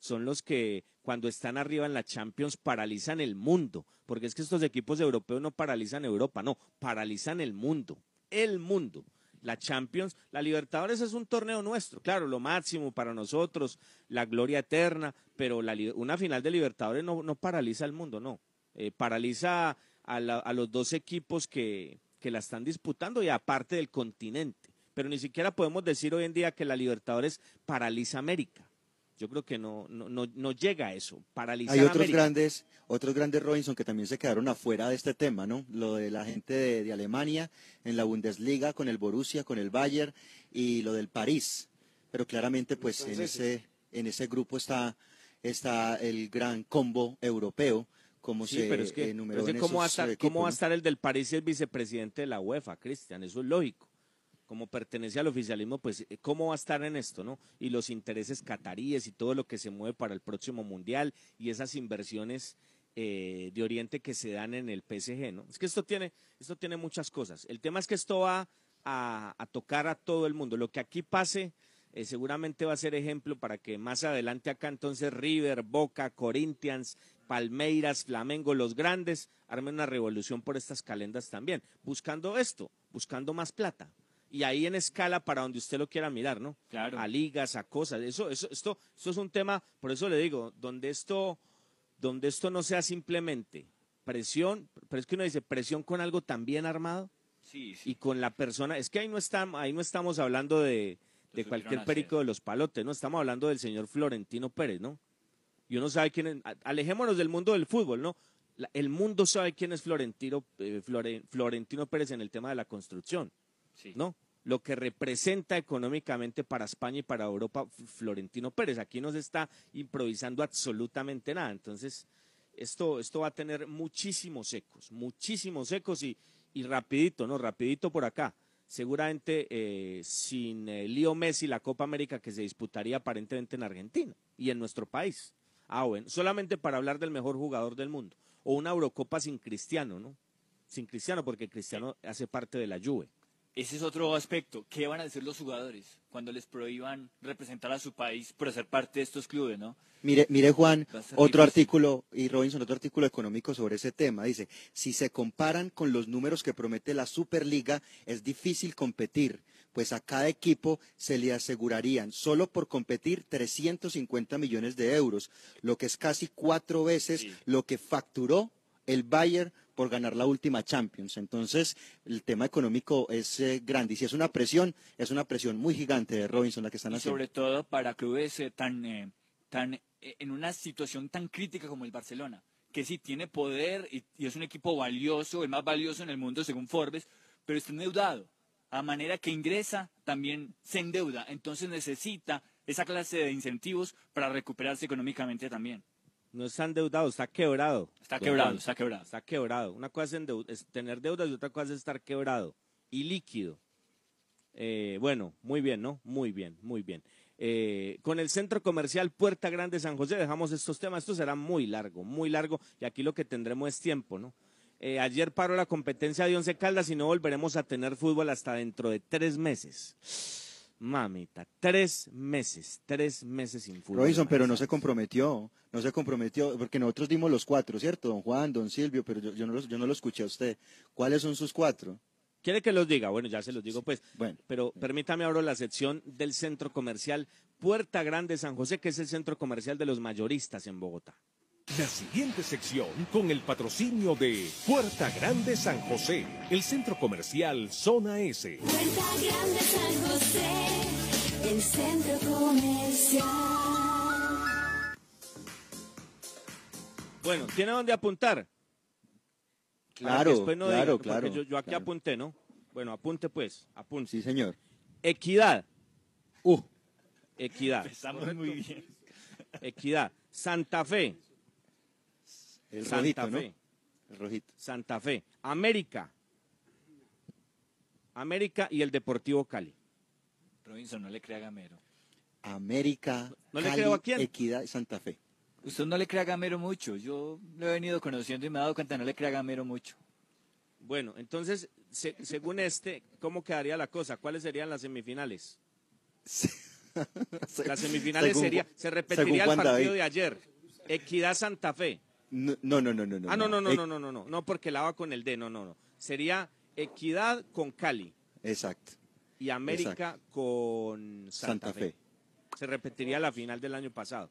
son los que cuando están arriba en la Champions paralizan el mundo, porque es que estos equipos europeos no paralizan Europa, no, paralizan el mundo, el mundo. La Champions, la Libertadores es un torneo nuestro, claro, lo máximo para nosotros, la gloria eterna, pero la una final de Libertadores no, no paraliza el mundo, no. Eh, paraliza a los dos equipos que, que la están disputando y aparte del continente. Pero ni siquiera podemos decir hoy en día que la Libertadores paraliza América. Yo creo que no, no, no, no llega a eso, paralizar Hay otros América. grandes, otros grandes Robinson que también se quedaron afuera de este tema, ¿no? Lo de la gente de, de Alemania en la Bundesliga con el Borussia, con el Bayern y lo del París. Pero claramente, pues en ese, en ese grupo está, está el gran combo europeo, como Sí, se pero es que, enumeró pero es que en ¿cómo, va a esos, estar, ¿cómo va a estar el del París y el vicepresidente de la UEFA, Cristian? Eso es lógico. Como pertenece al oficialismo, pues, eh, ¿cómo va a estar en esto, no? Y los intereses cataríes y todo lo que se mueve para el próximo Mundial y esas inversiones eh, de Oriente que se dan en el PSG, ¿no? Es que esto tiene, esto tiene muchas cosas. El tema es que esto va a, tocar a todo el mundo. Lo que aquí pase eh, seguramente va a ser ejemplo para que más adelante acá entonces River, Boca, Corinthians, Palmeiras, Flamengo, los grandes, armen una revolución por estas calendas también, buscando esto, buscando más plata. Y ahí en escala para donde usted lo quiera mirar, ¿no? Claro. A ligas, a cosas. Eso, eso, esto, esto es un tema, por eso le digo, donde esto, donde esto no sea simplemente presión, pero es que uno dice presión con algo tan bien armado Sí, sí. y con la persona, es que ahí no estamos, ahí no estamos hablando de, de cualquier perico de los palotes, no estamos hablando del señor Florentino Pérez, ¿no? Y uno sabe quién es, alejémonos del mundo del fútbol, ¿no? La- el mundo sabe quién es Florentino, eh, Flore- Florentino Pérez en el tema de la construcción, Sí. ¿no? Lo que representa económicamente para España y para Europa Florentino Pérez. Aquí no se está improvisando absolutamente nada. Entonces, esto, esto va a tener muchísimos ecos, muchísimos ecos y, y rapidito, ¿no? Rapidito por acá. Seguramente eh, sin eh, Leo Messi la Copa América que se disputaría aparentemente en Argentina y en nuestro país. Ah, bueno, solamente para hablar del mejor jugador del mundo. O una Eurocopa sin Cristiano, ¿no? Sin Cristiano, porque Cristiano hace parte de la Juve. Ese es otro aspecto. ¿Qué van a decir los jugadores cuando les prohíban representar a su país por ser parte de estos clubes, no? Mire, mire Juan, otro artículo, y Robinson, otro artículo económico sobre ese tema. Dice, si se comparan con los números que promete la Superliga, es difícil competir, pues a cada equipo se le asegurarían, solo por competir, 350 millones de euros, lo que es casi cuatro veces lo que facturó el Bayern por ganar la última Champions. Entonces, el tema económico es eh, grande. Y si es una presión, es una presión muy gigante de Robinson la que están haciendo. sobre todo para clubes eh, tan, eh, tan eh, en una situación tan crítica como el Barcelona, que sí tiene poder y, y es un equipo valioso, el más valioso en el mundo según Forbes, pero está endeudado. A manera que ingresa, también se endeuda. Entonces necesita esa clase de incentivos para recuperarse económicamente también. No está endeudado, está quebrado. Está quebrado, está quebrado. Está quebrado. Una cosa es, es tener deudas y otra cosa es estar quebrado y líquido. Eh, bueno, muy bien, ¿no? Muy bien, muy bien. Eh, con el centro comercial Puerta Grande San José dejamos estos temas. Esto será muy largo, muy largo y aquí lo que tendremos es tiempo, ¿no? Eh, ayer paró la competencia de Once Caldas y no volveremos a tener fútbol hasta dentro de tres meses. Mamita, tres meses, tres meses sin fútbol. Robinson, pero no se comprometió, no se comprometió, porque nosotros dimos los cuatro, ¿cierto? Don Juan, don Silvio, pero yo, yo no, los- yo no lo escuché a usted. ¿Cuáles son sus cuatro? ¿Quiere que los diga? Bueno, ya se los digo pues. Bueno. Pero permítame abro la sección del centro comercial Puerta Grande San José, que es el centro comercial de los mayoristas en Bogotá. La siguiente sección con el patrocinio de Puerta Grande San José, el centro comercial Zona S. Puerta Grande San José, el centro comercial. Bueno, ¿tiene dónde apuntar? Claro, después no claro, digan, claro, yo, yo aquí claro. apunté, ¿no? Bueno, apunte pues, apunte. Sí, señor. Equidad. Uh. Equidad. Empezamos muy bien. Equidad. Santa Fe. El Santa rojito, ¿no? Fe. El rojito. Santa Fe. América. América y el Deportivo Cali. Robinson, no le crea a Gamero. América, ¿No le Cali, creo a quién? Equidad y Santa Fe. Usted no le crea a Gamero mucho. Yo lo he venido conociendo y me he dado cuenta, no le crea a Gamero mucho. Bueno, entonces, se- según este, ¿cómo quedaría la cosa? ¿Cuáles serían las semifinales? Las semifinales Según sería, se repetiría el partido David. de ayer. Equidad Santa Fe. No, no, no, no. no ah, no, no, no, Eh, no, no, no, no, no, porque la va con el D, no, no, no. Sería Equidad con Cali Exacto. y América con Santa, Santa Fe. Fe. Se repetiría la final del año pasado.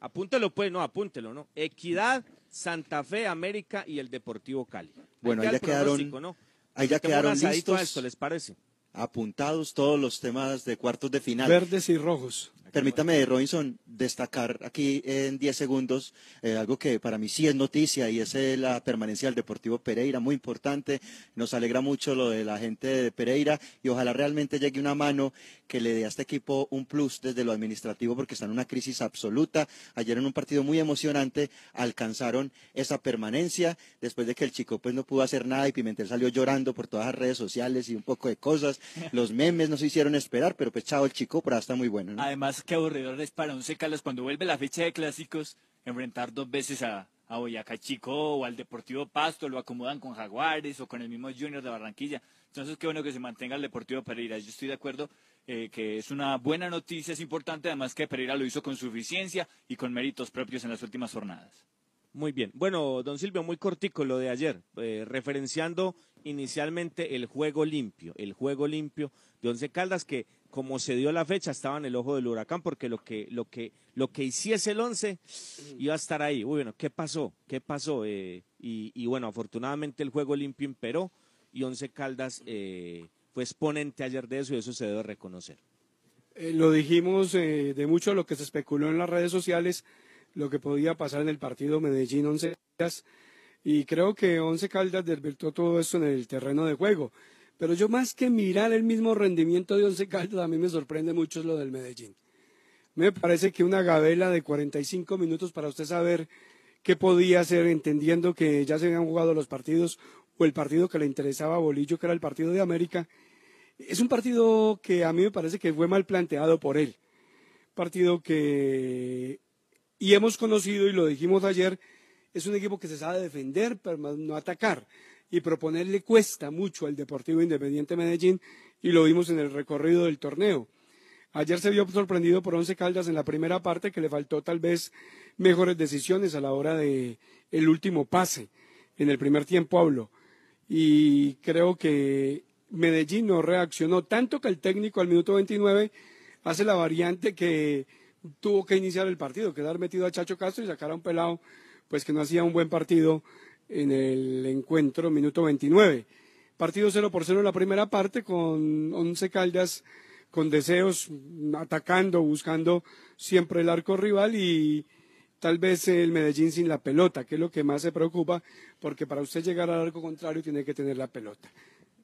Apúntelo pues, no, apúntelo, ¿no? Equidad, Santa Fe, América y el Deportivo Cali. Bueno, ahí ya quedaron, ¿no? ahí ya quedaron a listos, esto, ¿les parece? apuntados todos los temas de cuartos de final. Verdes y rojos. Permítame, Robinson, destacar aquí en 10 segundos eh, algo que para mí sí es noticia y es eh, la permanencia del Deportivo Pereira, muy importante. Nos alegra mucho lo de la gente de Pereira y ojalá realmente llegue una mano que le dé a este equipo un plus desde lo administrativo porque está en una crisis absoluta. Ayer en un partido muy emocionante alcanzaron esa permanencia después de que el chico pues no pudo hacer nada y Pimentel salió llorando por todas las redes sociales y un poco de cosas. Los memes no se hicieron esperar, pero pues chao el chico, pero está muy bueno. ¿no? Además, qué aburridor es para Once Caldas cuando vuelve la fecha de clásicos enfrentar dos veces a, a Boyacá Chico o al Deportivo Pasto, lo acomodan con Jaguares o con el mismo Junior de Barranquilla. Entonces, qué bueno que se mantenga el Deportivo Pereira. Yo estoy de acuerdo eh, que es una buena noticia, es importante, además que Pereira lo hizo con suficiencia y con méritos propios en las últimas jornadas. Muy bien. Bueno, don Silvio, muy cortico lo de ayer, eh, referenciando inicialmente el juego limpio, el juego limpio de Once Caldas que como se dio la fecha estaba en el ojo del huracán porque lo que lo que lo que hiciese el once iba a estar ahí. Uy, bueno, ¿qué pasó? ¿Qué pasó? Eh, y, y, bueno, afortunadamente el juego limpio imperó y Once Caldas eh, fue exponente ayer de eso y eso se debe reconocer. Eh, lo dijimos eh, de mucho lo que se especuló en las redes sociales lo que podía pasar en el partido Medellín Once Caldas y creo que Once Caldas desvirtuó todo eso en el terreno de juego. Pero yo más que mirar el mismo rendimiento de Once Caldas, a mí me sorprende mucho lo del Medellín. Me parece que una gabela de 45 minutos para usted saber qué podía hacer, entendiendo que ya se habían jugado los partidos o el partido que le interesaba a Bolillo, que era el partido de América, es un partido que a mí me parece que fue mal planteado por él. Partido que y hemos conocido, y lo dijimos ayer, es un equipo que se sabe defender, pero no atacar. Y proponerle cuesta mucho al Deportivo Independiente Medellín, y lo vimos en el recorrido del torneo. Ayer se vio sorprendido por Once Caldas en la primera parte, que le faltó tal vez mejores decisiones a la hora de el último pase. En el primer tiempo hablo. Y creo que Medellín no reaccionó tanto que el técnico al minuto 29 hace la variante que tuvo que iniciar el partido, quedar metido a Chacho Castro y sacar a un pelado pues que no hacía un buen partido en el encuentro minuto 29. Partido 0 por 0 en la primera parte con 11 Caldas con deseos atacando, buscando siempre el arco rival y tal vez el Medellín sin la pelota, que es lo que más se preocupa, porque para usted llegar al arco contrario tiene que tener la pelota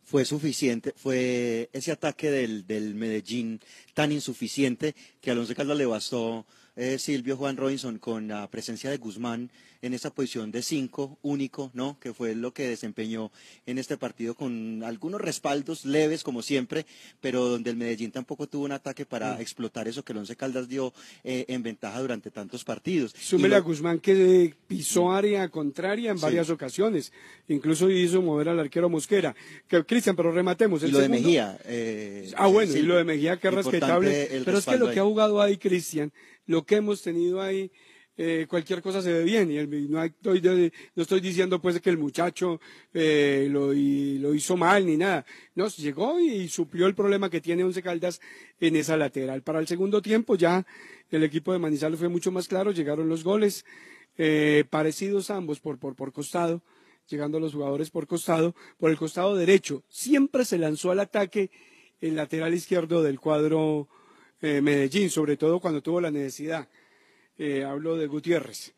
fue suficiente, fue ese ataque del, del Medellín tan insuficiente que a Alonso Caldas le bastó eh, Silvio Juan Robinson con la presencia de Guzmán en esa posición de cinco único, ¿no? Que fue lo que desempeñó en este partido con algunos respaldos leves como siempre, pero donde el Medellín tampoco tuvo un ataque para mm. explotar eso que el Once Caldas dio eh, en ventaja durante tantos partidos. Súmele a Guzmán que pisó área contraria en varias ocasiones, incluso hizo mover al arquero Mosquera. Que Cristian, pero rematemos. El y lo de Mejía. Eh, ah, bueno, y lo de Mejía que es respetable. Pero es que lo que ha jugado ahí, Cristian, lo que hemos tenido ahí, eh, cualquier cosa se ve bien. Y no, estoy, no, estoy, diciendo pues que el muchacho eh, lo, lo, hizo mal ni nada. No, llegó y suplió el problema que tiene Once Caldas en esa lateral. Para el segundo tiempo ya el equipo de Manizales fue mucho más claro, llegaron los goles, eh, parecidos ambos por, por, por costado, llegando los jugadores por costado, por el costado derecho. Siempre se lanzó al ataque el lateral izquierdo del cuadro eh, Medellín, sobre todo cuando tuvo la necesidad. Eh, hablo de Gutiérrez.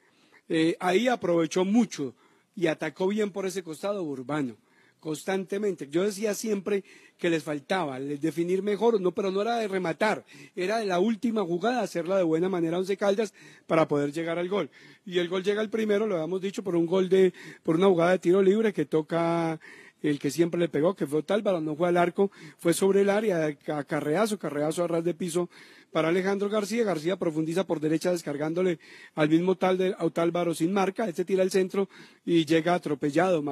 Eh, ahí aprovechó mucho y atacó bien por ese costado urbano, constantemente. Yo decía siempre que les faltaba definir mejor, no, pero no era de rematar, era de la última jugada, hacerla de buena manera a Once Caldas para poder llegar al gol. Y el gol llega el primero, lo habíamos dicho, por un gol de, por una jugada de tiro libre que toca el que siempre le pegó, que fue Otálvaro, no fue al arco, fue sobre el área, a carreazo, carreazo a ras de piso para Alejandro García. García profundiza por derecha descargándole al mismo tal de Otálvaro sin marca. Este tira al centro y llega atropellado,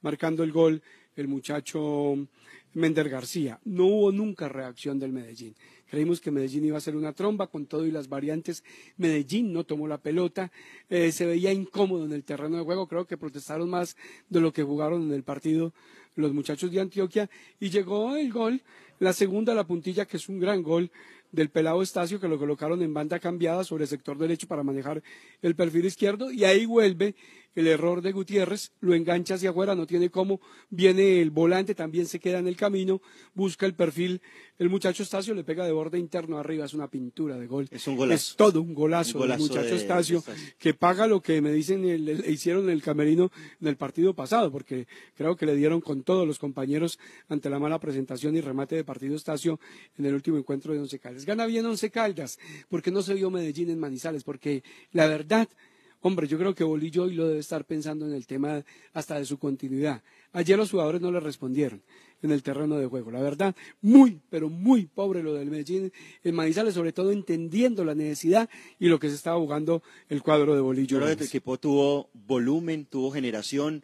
marcando el gol el muchacho Mender García. No hubo nunca reacción del Medellín. Creímos que Medellín iba a ser una tromba con todo y las variantes. Medellín no tomó la pelota, eh, se veía incómodo en el terreno de juego. Creo que protestaron más de lo que jugaron en el partido los muchachos de Antioquia. Y llegó el gol, la segunda, la puntilla, que es un gran gol del pelado Estacio, que lo colocaron en banda cambiada sobre el sector derecho para manejar el perfil izquierdo. Y ahí vuelve el error de Gutiérrez, lo engancha hacia afuera, no tiene cómo, viene el volante, también se queda en el camino, busca el perfil, el muchacho Estacio le pega de borde interno arriba, es una pintura de gol. Es un golazo. Es todo un golazo, del muchacho Estacio, que paga lo que me dicen, le, hicieron en el camerino en el partido pasado, porque creo que le dieron con todos los compañeros ante la mala presentación y remate de partido Estacio en el último encuentro de Once Caldas. Gana bien Once Caldas, porque no se vio Medellín en Manizales, porque la verdad Hombre, yo creo que Bolillo hoy lo debe estar pensando en el tema hasta de su continuidad. Ayer los jugadores no le respondieron en el terreno de juego. La verdad, muy, pero muy pobre lo del Medellín en Manizales, sobre todo entendiendo la necesidad y lo que se estaba jugando el cuadro de Bolillo. Yo creo que el equipo tuvo volumen, tuvo generación,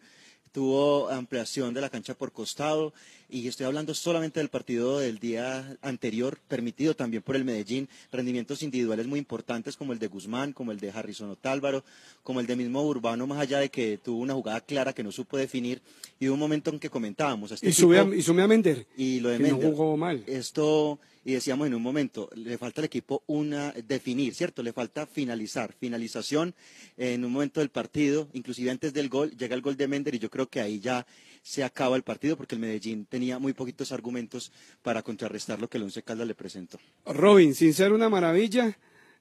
tuvo ampliación de la cancha por costado y estoy hablando solamente del partido del día anterior, permitido también por el Medellín, rendimientos individuales muy importantes como el de Guzmán, como el de Harrison Otálvaro, como el de mismo Urbano, más allá de que tuvo una jugada clara que no supo definir y un momento en que comentábamos. a este Y sube a, y sube a Mender, y lo de que no Mender. jugó mal. Esto, y decíamos en un momento, le falta al equipo una definir, ¿cierto? Le falta finalizar, finalización en un momento del partido, inclusive antes del gol, llega el gol de Mender y yo creo que ahí ya se acaba el partido porque el Medellín tenía muy poquitos argumentos para contrarrestar lo que el Once Caldas le presentó. Robin, sin ser una maravilla,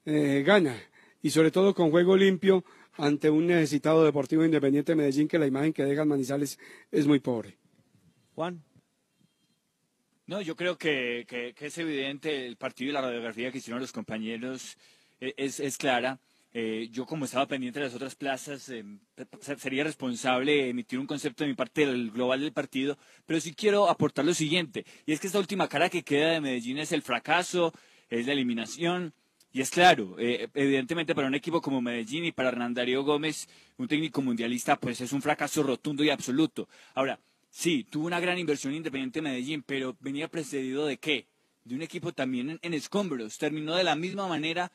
eh, gana. Y sobre todo con juego limpio ante un necesitado Deportivo Independiente de Medellín que la imagen que deja en Manizales es muy pobre. Juan. No, yo creo que, que- que es evidente el partido y la radiografía que hicieron los compañeros eh, es, es clara. Eh, yo como estaba pendiente de las otras plazas, se- sería responsable emitir un concepto de mi parte del global del partido, pero sí quiero aportar lo siguiente, y es que esta última cara que queda de Medellín es el fracaso, es la eliminación, y es claro, eh, evidentemente para un equipo como Medellín y para Hernán Darío Gómez, un técnico mundialista, pues es un fracaso rotundo y absoluto. Ahora, sí, tuvo una gran inversión Independiente Medellín, pero venía precedido de qué? De un equipo también en escombros. Terminó de la misma manera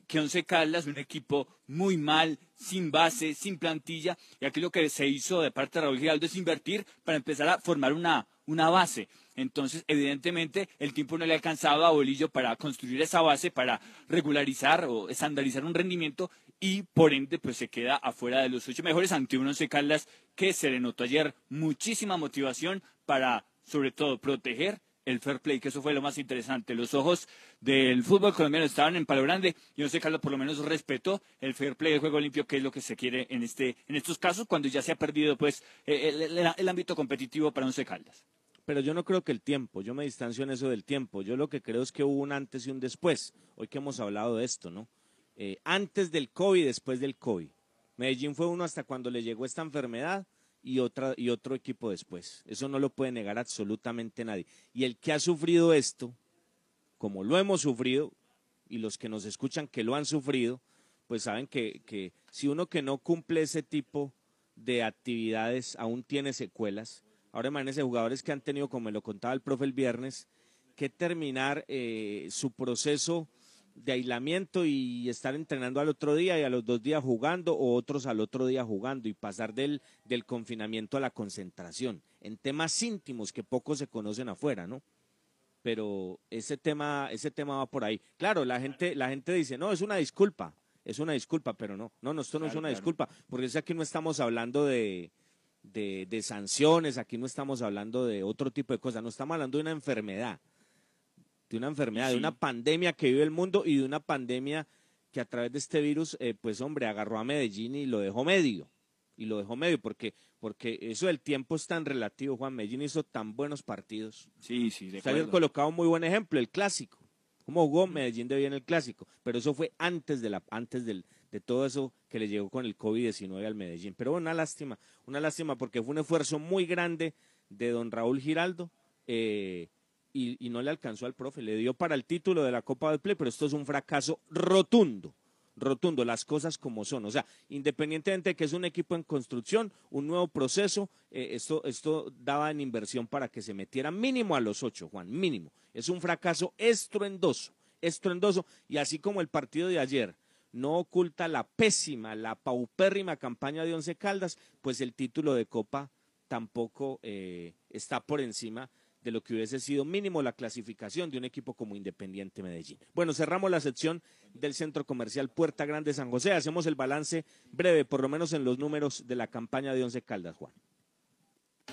que, Once Caldas, un equipo muy mal, sin base, sin plantilla, y aquí lo que se hizo de parte de Raúl Giraldo es invertir para empezar a formar una, una base. Entonces, evidentemente, el tiempo no le alcanzaba a Bolillo para construir esa base, para regularizar o estandarizar un rendimiento y por ende pues se queda afuera de los ocho mejores ante un Once Caldas que se le notó ayer muchísima motivación para sobre todo proteger el fair play, que eso fue lo más interesante. Los ojos del fútbol colombiano estaban en Palo Grande y Once Caldas por lo menos respetó el fair play, el juego limpio, que es lo que se quiere en, este, en estos casos cuando ya se ha perdido pues eh, el, ámbito competitivo para Once Caldas. Pero yo no creo que el tiempo, yo me distancio en eso del tiempo. Yo lo que creo es que hubo un antes y un después. Hoy que hemos hablado de esto, ¿no? Eh, antes del COVID después del COVID. Medellín fue uno hasta cuando le llegó esta enfermedad y, otra, y otro equipo después. Eso no lo puede negar absolutamente nadie. Y el que ha sufrido esto, como lo hemos sufrido, y los que nos escuchan que lo han sufrido, pues saben que, que si uno que no cumple ese tipo de actividades aún tiene secuelas, ahora imagínense jugadores que han tenido, como me lo contaba el profe el viernes, que terminar eh, su proceso de aislamiento y estar entrenando al otro día y a los dos días jugando o otros al otro día jugando y pasar del, del confinamiento a la concentración en temas íntimos que pocos se conocen afuera, ¿no? Pero ese tema, ese tema va por ahí. Claro, la gente, la gente dice, no, es una disculpa, es una disculpa, pero no, no, no esto no es una claro. disculpa, porque es aquí no estamos hablando de, de, de sanciones, aquí no estamos hablando de otro tipo de cosas, no estamos hablando de una enfermedad, de una enfermedad, de una pandemia que vive el mundo y de una pandemia que a través de este virus, eh, pues hombre, agarró a Medellín y lo dejó medio, y lo dejó medio, porque, porque eso del tiempo es tan relativo, Juan, Medellín hizo tan buenos partidos. Sí, sí, de acuerdo. colocado un muy buen ejemplo, el clásico. ¿Cómo jugó Medellín de bien el clásico? Pero eso fue antes de la, antes del, de todo eso que le llegó con el COVID-19 al Medellín. Pero una lástima, una lástima porque fue un esfuerzo muy grande de don Raúl Giraldo eh, y, no le alcanzó al profe. Le dio para el título de la Copa del Play, pero esto es un fracaso rotundo, rotundo, las cosas como son. O sea, independientemente de que es un equipo en construcción, un nuevo proceso, eh, esto, esto daba en inversión para que se metiera mínimo a los ocho, Juan, mínimo. Es un fracaso estruendoso, estruendoso. Y así como el partido de ayer no oculta la pésima, la paupérrima campaña de Once Caldas, pues el título de Copa tampoco eh, está por encima de lo que hubiese sido mínimo la clasificación de un equipo como Independiente Medellín. Bueno, cerramos la sección del Centro Comercial Puerta Grande San José. Hacemos el balance breve, por lo menos en los números de la campaña de Once Caldas, Juan.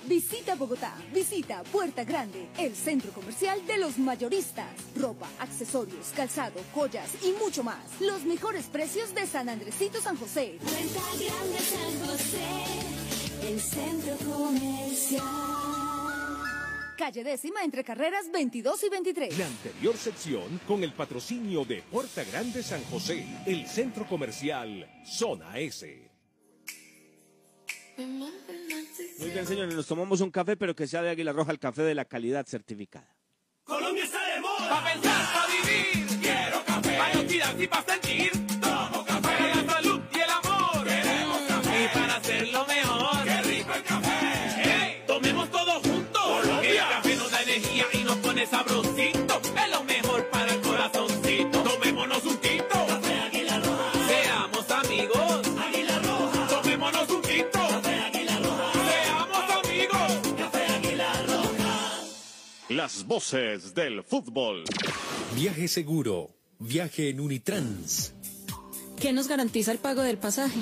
Visita Bogotá, visita Puerta Grande, el centro comercial de los mayoristas. Ropa, accesorios, calzado, joyas y mucho más. Los mejores precios de San Andresito San José. Puerta Grande San José, el centro comercial. Calle décima entre carreras 22 y 23. La anterior sección con el patrocinio de Puerta Grande San José, el centro comercial Zona S. Muy bien, señores, nos tomamos un café, pero que sea de Águila Roja, el café de la calidad certificada. Colombia está de moda. Pa' pensar, pa' vivir. Quiero café. Pa' y pa' sentir. Las voces del fútbol. Viaje seguro. Viaje en Unitrans. ¿Qué nos garantiza el pago del pasaje?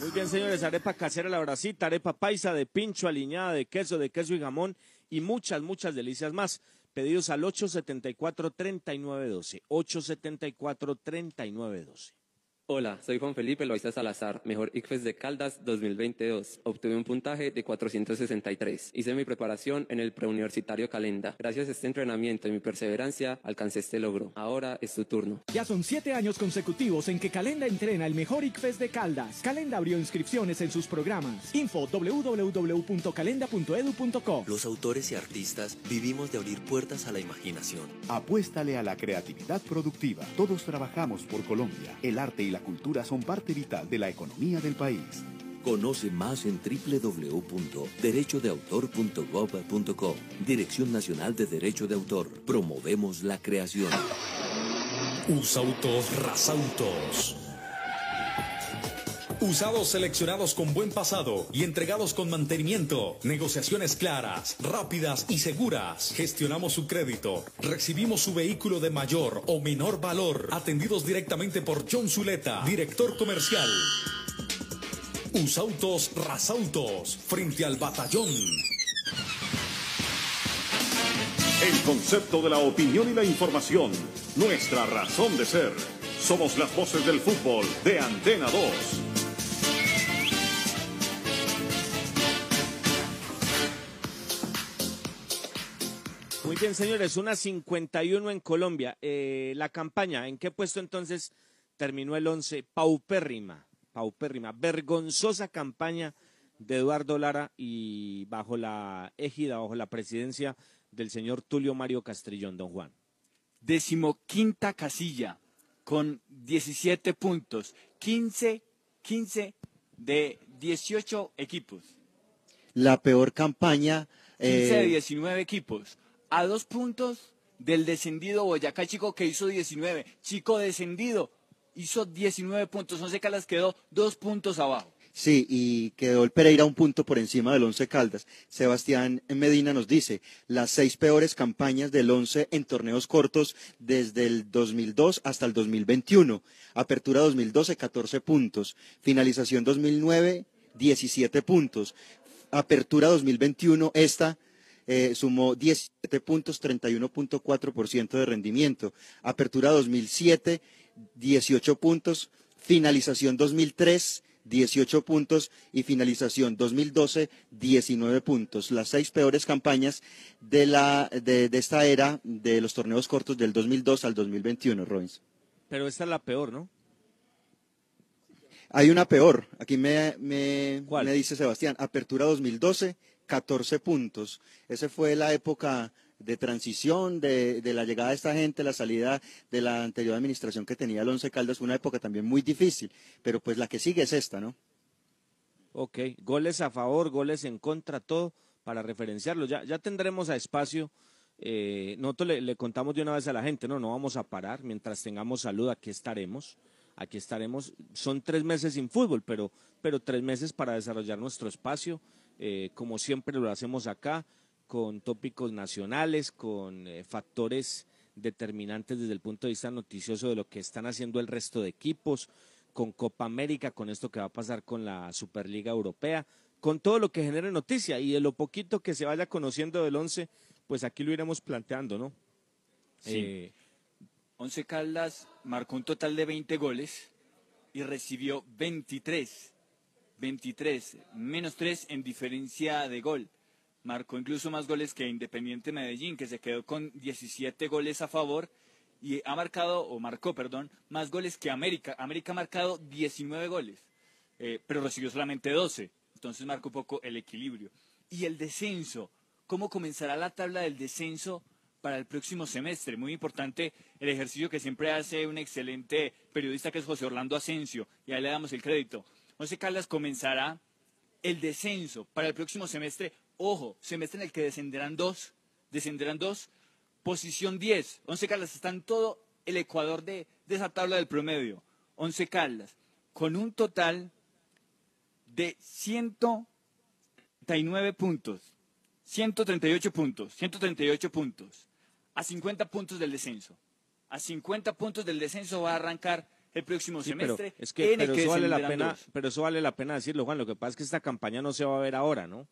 Muy bien, señores, arepa casera la bracita, arepa paisa de pincho, aliñada de queso, de queso y jamón y muchas, muchas delicias más. Pedidos al 874-3912. 874-3912. Hola, soy Juan Felipe Loaiza Salazar, mejor ICFES de Caldas 2022. Obtuve un puntaje de 463. Hice mi preparación en el preuniversitario Calenda. Gracias a este entrenamiento y mi perseverancia, alcancé este logro. Ahora es tu turno. Ya son siete años consecutivos en que Calenda entrena el mejor ICFES de Caldas. Calenda abrió inscripciones en sus programas. Info www.calenda.edu.co. Los autores y artistas vivimos de abrir puertas a la imaginación. Apuéstale a la creatividad productiva. Todos trabajamos por Colombia. El arte y la cultura son parte vital de la economía del país. Conoce más en www.derechodeautor.gov.co. Dirección Nacional de Derecho de Autor. Promovemos la creación. Usautos Rasautos. Usados seleccionados con buen pasado y entregados con mantenimiento. Negociaciones claras, rápidas y seguras. Gestionamos su crédito. Recibimos su vehículo de mayor o menor valor. Atendidos directamente por John Zuleta, director comercial. Usautos Rasautos, frente al batallón. El concepto de la opinión y la información. Nuestra razón de ser. Somos las voces del fútbol de Antena 2. Bien, señores, una 51 en Colombia. Eh, la campaña, ¿en qué puesto entonces terminó el 11? Paupérrima, paupérrima, vergonzosa campaña de Eduardo Lara y bajo la égida, bajo la presidencia del señor Tulio Mario Castrillón, don Juan. Decimoquinta casilla con 17 puntos, 15, 15 de 18 equipos, La peor campaña. 15 de eh, 19 equipos, a dos puntos del descendido Boyacá Chico que hizo 19, Chico descendido hizo 19 puntos, Once Caldas quedó dos puntos abajo. Sí, y quedó el Pereira un punto por encima del Once Caldas. Sebastián Medina nos dice, las seis peores campañas del Once en torneos cortos desde el 2002 hasta el 2021. Apertura 2012, 14 puntos. Finalización 2009, 17 puntos. Apertura 2021, esta eh, sumó 17 puntos, 31.4% de rendimiento. Apertura 2007, 18 puntos. Finalización 2003, 18 puntos y finalización 2012, 19 puntos. Las seis peores campañas de, la, de, de esta era de los torneos cortos del 2002 al 2021, Robbins. Pero esta es la peor, ¿no? Hay una peor, aquí me, me, me dice Sebastián, Apertura 2012, 14 puntos. Esa fue la época de transición, de, de la llegada de esta gente, la salida de la anterior administración que tenía el Once Caldas, una época también muy difícil, pero pues la que sigue es esta, ¿no? Ok, goles a favor, goles en contra, todo para referenciarlo. Ya, ya tendremos a espacio. Eh, nosotros le, le contamos de una vez a la gente, no, no vamos a parar. Mientras tengamos salud, aquí estaremos. Aquí estaremos. Son tres meses sin fútbol, pero, pero tres meses para desarrollar nuestro espacio, eh, como siempre lo hacemos acá, con tópicos nacionales, con eh, factores determinantes desde el punto de vista noticioso de lo que están haciendo el resto de equipos, con Copa América, con esto que va a pasar con la Superliga Europea, con todo lo que genere noticia y de lo poquito que se vaya conociendo del once, pues aquí lo iremos planteando, ¿no? Sí. Eh, Once Caldas marcó un total de 20 goles y recibió 23. 23, menos 3 en diferencia de gol. Marcó incluso más goles que Independiente Medellín, que se quedó con 17 goles a favor y ha marcado, o marcó, perdón, más goles que América. América ha marcado 19 goles, eh, pero recibió solamente 12. Entonces marcó un poco el equilibrio. Y el descenso, ¿cómo comenzará la tabla del descenso para el próximo semestre? Muy importante el ejercicio que siempre hace un excelente periodista que es José Orlando Asensio, y ahí le damos el crédito. Once Caldas comenzará el descenso para el próximo semestre. Ojo, semestre en el que descenderán dos, descenderán dos. Posición 10. Once Caldas está en todo el ecuador de, de esa tabla del promedio. Once Caldas, con un total de 139 puntos. 138 puntos. 138 puntos. A 50 puntos del descenso. A 50 puntos del descenso va a arrancar el próximo Sí, pero semestre. es que, pero que eso vale la pena, dos. pero eso vale la pena decirlo, Juan. Lo que pasa es que esta campaña no se va a ver ahora, ¿no?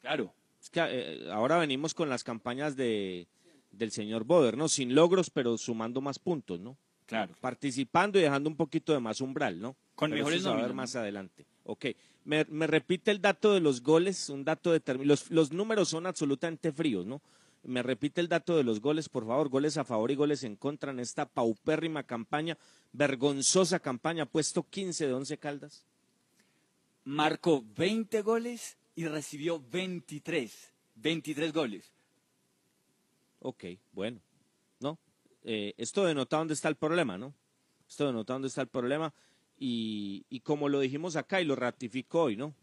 Claro. Es que eh, ahora venimos con las campañas de del señor Boder, ¿no? Sin logros, pero sumando más puntos, ¿no? Claro. Participando y dejando un poquito de más umbral, ¿no? Con Pero mejores eso se va a ver más adelante. Ok. Me, me repite el dato de los goles, un dato determinado. Los, los números son absolutamente fríos, ¿no? Me repite el dato de los goles, por favor, goles a favor y goles en contra en esta paupérrima campaña, vergonzosa campaña, puesto 15 de 11 caldas. Marcó 20 goles y recibió 23. 23 goles. Ok, bueno, ¿no? Eh, esto denota dónde está el problema, ¿no? Esto denota dónde está el problema y, y como lo dijimos acá y lo ratificó hoy, ¿no?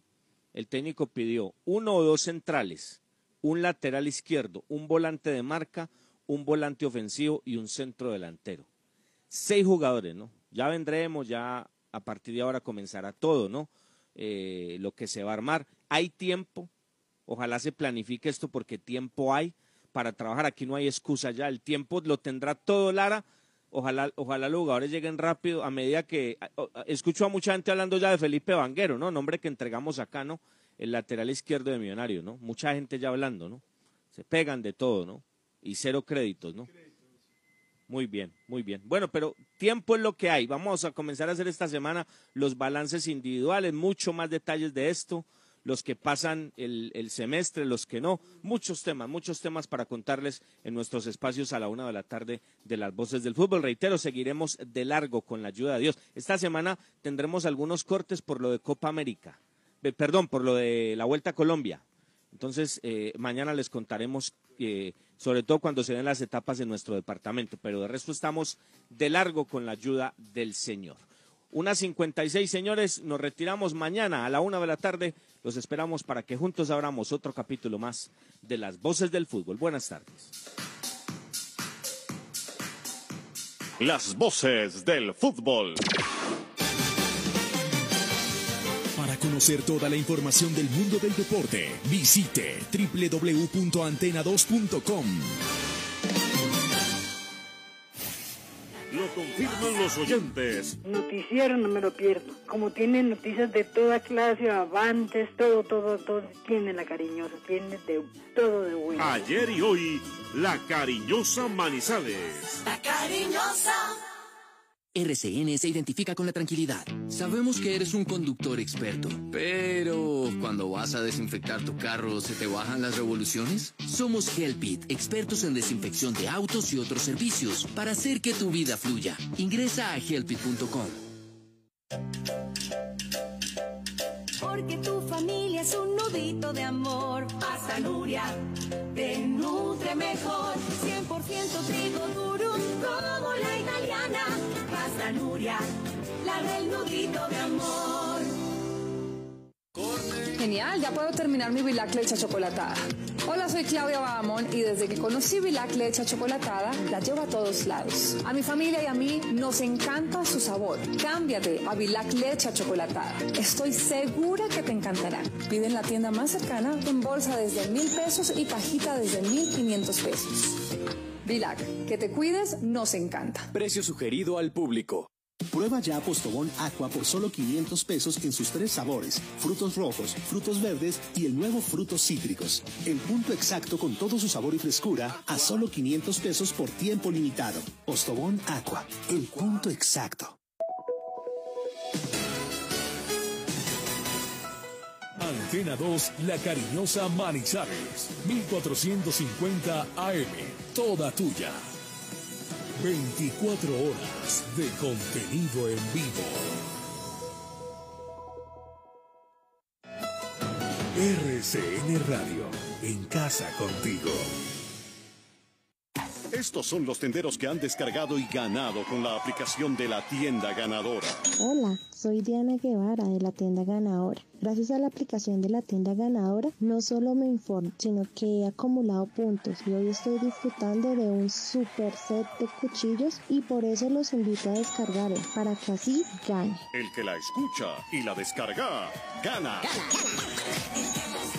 El técnico pidió uno o dos centrales, un lateral izquierdo, un volante de marca, un volante ofensivo y un centro delantero. Seis jugadores, ¿no? Ya vendremos, ya a partir de ahora comenzará todo, ¿no? Eh, lo que se va a armar. Hay tiempo, ojalá se planifique esto porque tiempo hay para trabajar. Aquí no hay excusa ya. El tiempo lo tendrá todo Lara. Ojalá, ojalá los jugadores lleguen rápido a medida que escucho a mucha gente hablando ya de Felipe Vanguero, ¿no? Nombre que entregamos acá, ¿no? El lateral izquierdo de Millonario, ¿no? Mucha gente ya hablando, ¿no? Se pegan de todo, ¿no? Y cero créditos, ¿no? Muy bien, muy bien. Bueno, pero tiempo es lo que hay. Vamos a comenzar a hacer esta semana los balances individuales, mucho más detalles de esto, los que pasan el, el semestre, los que no, muchos temas, muchos temas para contarles en nuestros espacios a la una de la tarde de las voces del fútbol. Reitero, seguiremos de largo con la ayuda de Dios. Esta semana tendremos algunos cortes por lo de Copa América, perdón, por lo de la Vuelta a Colombia. Entonces, eh, mañana les contaremos, eh, sobre todo cuando se den las etapas en nuestro departamento, pero de resto estamos de largo con la ayuda del Señor. Unas 56, señores, nos retiramos mañana a la una de la tarde. Los esperamos para que juntos abramos otro capítulo más de las voces del fútbol. Buenas tardes. Las voces del fútbol. Conocer toda la información del mundo del deporte, visite www.antena2.com. Lo confirman los oyentes. Noticiero no me lo pierdo. Como tiene noticias de toda clase, avances, todo, todo, todo. Tiene la cariñosa, tiene de todo de bueno. Ayer y hoy, la cariñosa Manizales. La cariñosa. RCN se identifica con la tranquilidad. Sabemos que eres un conductor experto, pero cuando vas a desinfectar tu carro, ¿se te bajan las revoluciones? Somos Helpit, expertos en desinfección de autos y otros servicios, para hacer que tu vida fluya. Ingresa a helpit.com. Porque tu familia es un nudito de amor. Pasta Nuria te nutre mejor. 100% trigo duro como la. La del nudito de amor. Genial, ya puedo terminar mi Bilac leche chocolatada. Hola, soy Claudia Bahamón y desde que conocí Bilac leche chocolatada, la llevo a todos lados. A mi familia y a mí nos encanta su sabor. Cámbiate a Bilac leche chocolatada. Estoy segura que te encantará. Pide en la tienda más cercana en bolsa desde mil pesos y cajita desde mil quinientos pesos. Vilac, que te cuides nos encanta. Precio sugerido al público. Prueba ya Postobón Aqua por solo 500 pesos en sus tres sabores, frutos rojos, frutos verdes y el nuevo frutos cítricos. El punto exacto con todo su sabor y frescura a solo 500 pesos por tiempo limitado. Postobón Aqua, el punto exacto. Antena 2, La Cariñosa Manizales, 1450 AM, toda tuya. 24 horas de contenido en vivo. RCN Radio, en casa contigo. Estos son los tenderos que han descargado y ganado con la aplicación de la tienda ganadora. Hola, soy Diana Guevara de la tienda ganadora. Gracias a la aplicación de la tienda ganadora, no solo me informo, sino que he acumulado puntos y hoy estoy disfrutando de un super set de cuchillos y por eso los invito a descargarla para que así gane. El que la escucha y la descarga, gana. ¿Y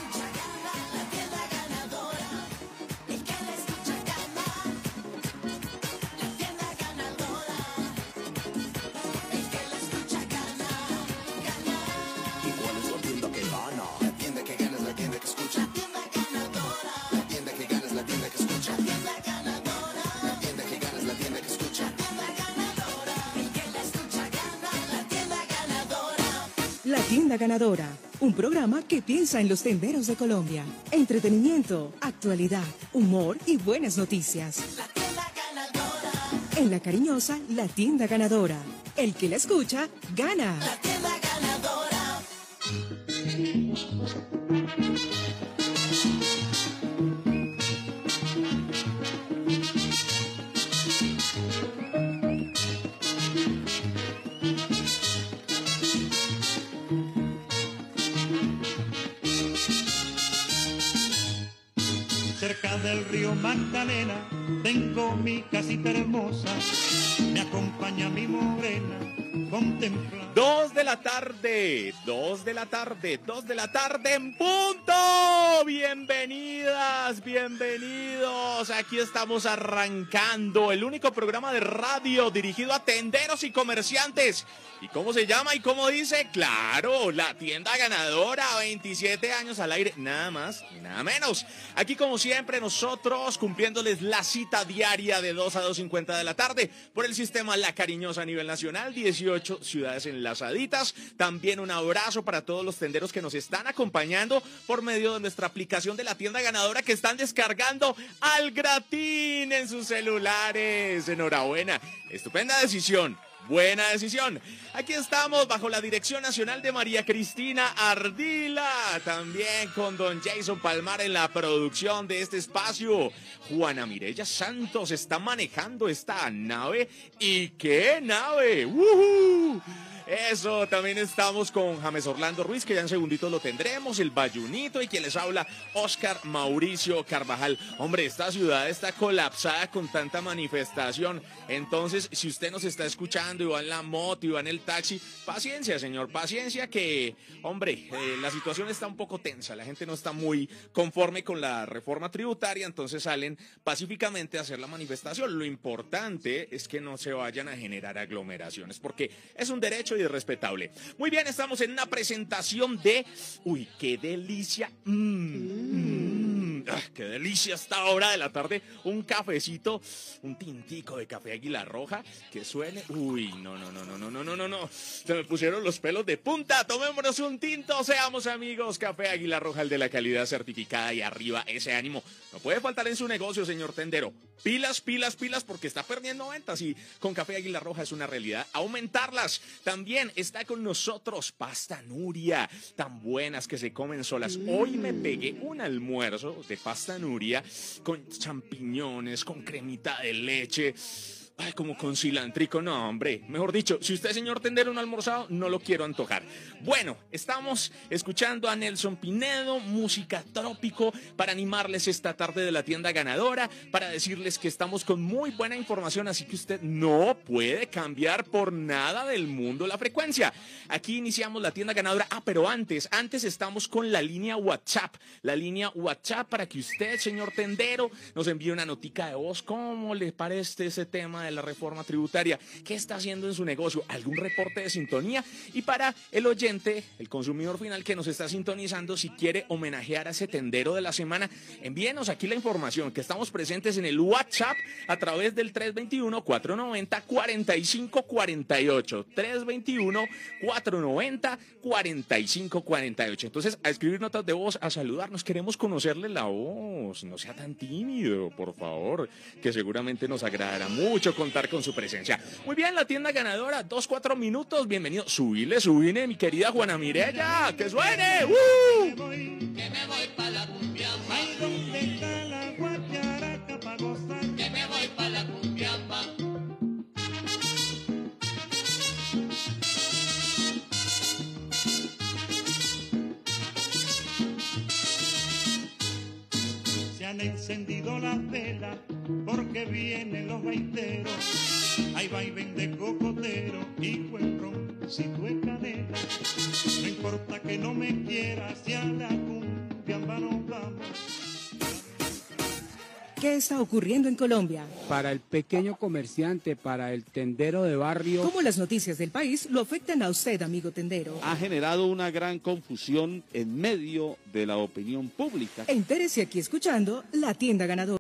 Ganadora, un programa que piensa en los tenderos de Colombia. Entretenimiento, actualidad, humor y buenas noticias. En la cariñosa, la Tienda Ganadora. El que la escucha, gana. Cerca Magdalena tengo mi casita hermosa, me acompaña mi morena, Dos de la tarde, dos de la tarde, dos de la tarde en punto. Bienvenidas, bienvenidos. Aquí estamos arrancando el único programa de radio dirigido a tenderos y comerciantes. ¿Y cómo se llama y cómo dice? Claro, la tienda ganadora, 27 años al aire, nada más y nada menos. Aquí como siempre nosotros cumpliéndoles la cita diaria de 2 a 2.50 de la tarde por el sistema La Cariñosa a nivel nacional, 18 ciudades enlazaditas. También un abrazo para todos los tenderos que nos están acompañando por medio de nuestra aplicación de la tienda ganadora que están descargando al gratín en sus celulares. Enhorabuena, estupenda decisión. Buena decisión. Aquí estamos bajo la dirección nacional de María Cristina Ardila, también con don Jason Palmar en la producción de este espacio. Juana Mirella Santos está manejando esta nave. ¿Y qué nave? ¡Woohoo! Eso, también estamos con James Orlando Ruiz, que ya en segunditos lo tendremos, el Bayunito y quien les habla, Oscar Mauricio Carvajal. Hombre, esta ciudad está colapsada con tanta manifestación. Entonces, si usted nos está escuchando y va en la moto y va en el taxi, paciencia, señor, paciencia que, hombre, eh, la situación está un poco tensa. La gente no está muy conforme con la reforma tributaria, entonces salen pacíficamente a hacer la manifestación. Lo importante es que no se vayan a generar aglomeraciones, porque es un derecho respetable. Muy bien, estamos en una presentación de... Uy, qué delicia. Mm, mm, ah, qué delicia esta hora de la tarde. Un cafecito, un tintico de café águila roja que suene. Uy, no, no, no, no, no, no, no, no, no. Se me pusieron los pelos de punta. Tomémonos un tinto, seamos amigos. Café águila roja, el de la calidad certificada y arriba ese ánimo. No puede faltar en su negocio, señor tendero. Pilas, pilas, pilas, porque está perdiendo ventas y con Café Águila Roja es una realidad aumentarlas. También está con nosotros pasta Nuria, tan buenas que se comen solas. Hoy me pegué un almuerzo de pasta Nuria con champiñones, con cremita de leche. Ay, como con cilantrico, no, hombre. Mejor dicho, si usted, señor tendero, ha almorzado, no lo quiero antojar. Bueno, estamos escuchando a Nelson Pinedo, música trópico, para animarles esta tarde de la tienda ganadora, para decirles que estamos con muy buena información, así que usted no puede cambiar por nada del mundo la frecuencia. Aquí iniciamos la tienda ganadora. Ah, pero antes, antes estamos con la línea WhatsApp. La línea WhatsApp para que usted, señor tendero, nos envíe una notica de voz. ¿Cómo le parece ese tema la reforma tributaria? ¿Qué está haciendo en su negocio? ¿Algún reporte de sintonía? Y para el oyente, el consumidor final que nos está sintonizando, si quiere homenajear a ese tendero de la semana, envíenos aquí la información que estamos presentes en el WhatsApp a través del 321-490-4548. 321-490-4548. Entonces, a escribir notas de voz, a saludarnos, queremos conocerle la voz. No sea tan tímido, por favor, que seguramente nos agradará mucho contar con su presencia. Muy bien, la tienda ganadora, dos, cuatro minutos, bienvenido. Subile, subile, mi querida Juana Mirella, que suene. ¡Uh! Que me voy pa' la cumbiamba. Ay, ¿dónde está la guacharaca pa' gozar? Que me voy pa' la cumbiamba. Se han encendido las velas porque vienen los veiteros. Hay vaivén de cocotero y buen roncito de canela. No importa que no me quieras, si a la cumbiamba nos vamos. ¿Qué está ocurriendo en Colombia? Para el pequeño comerciante, para el tendero de barrio. ¿Cómo las noticias del país lo afectan a usted, amigo tendero? Ha generado una gran confusión en medio de la opinión pública. Entérese aquí escuchando La Tienda Ganadora.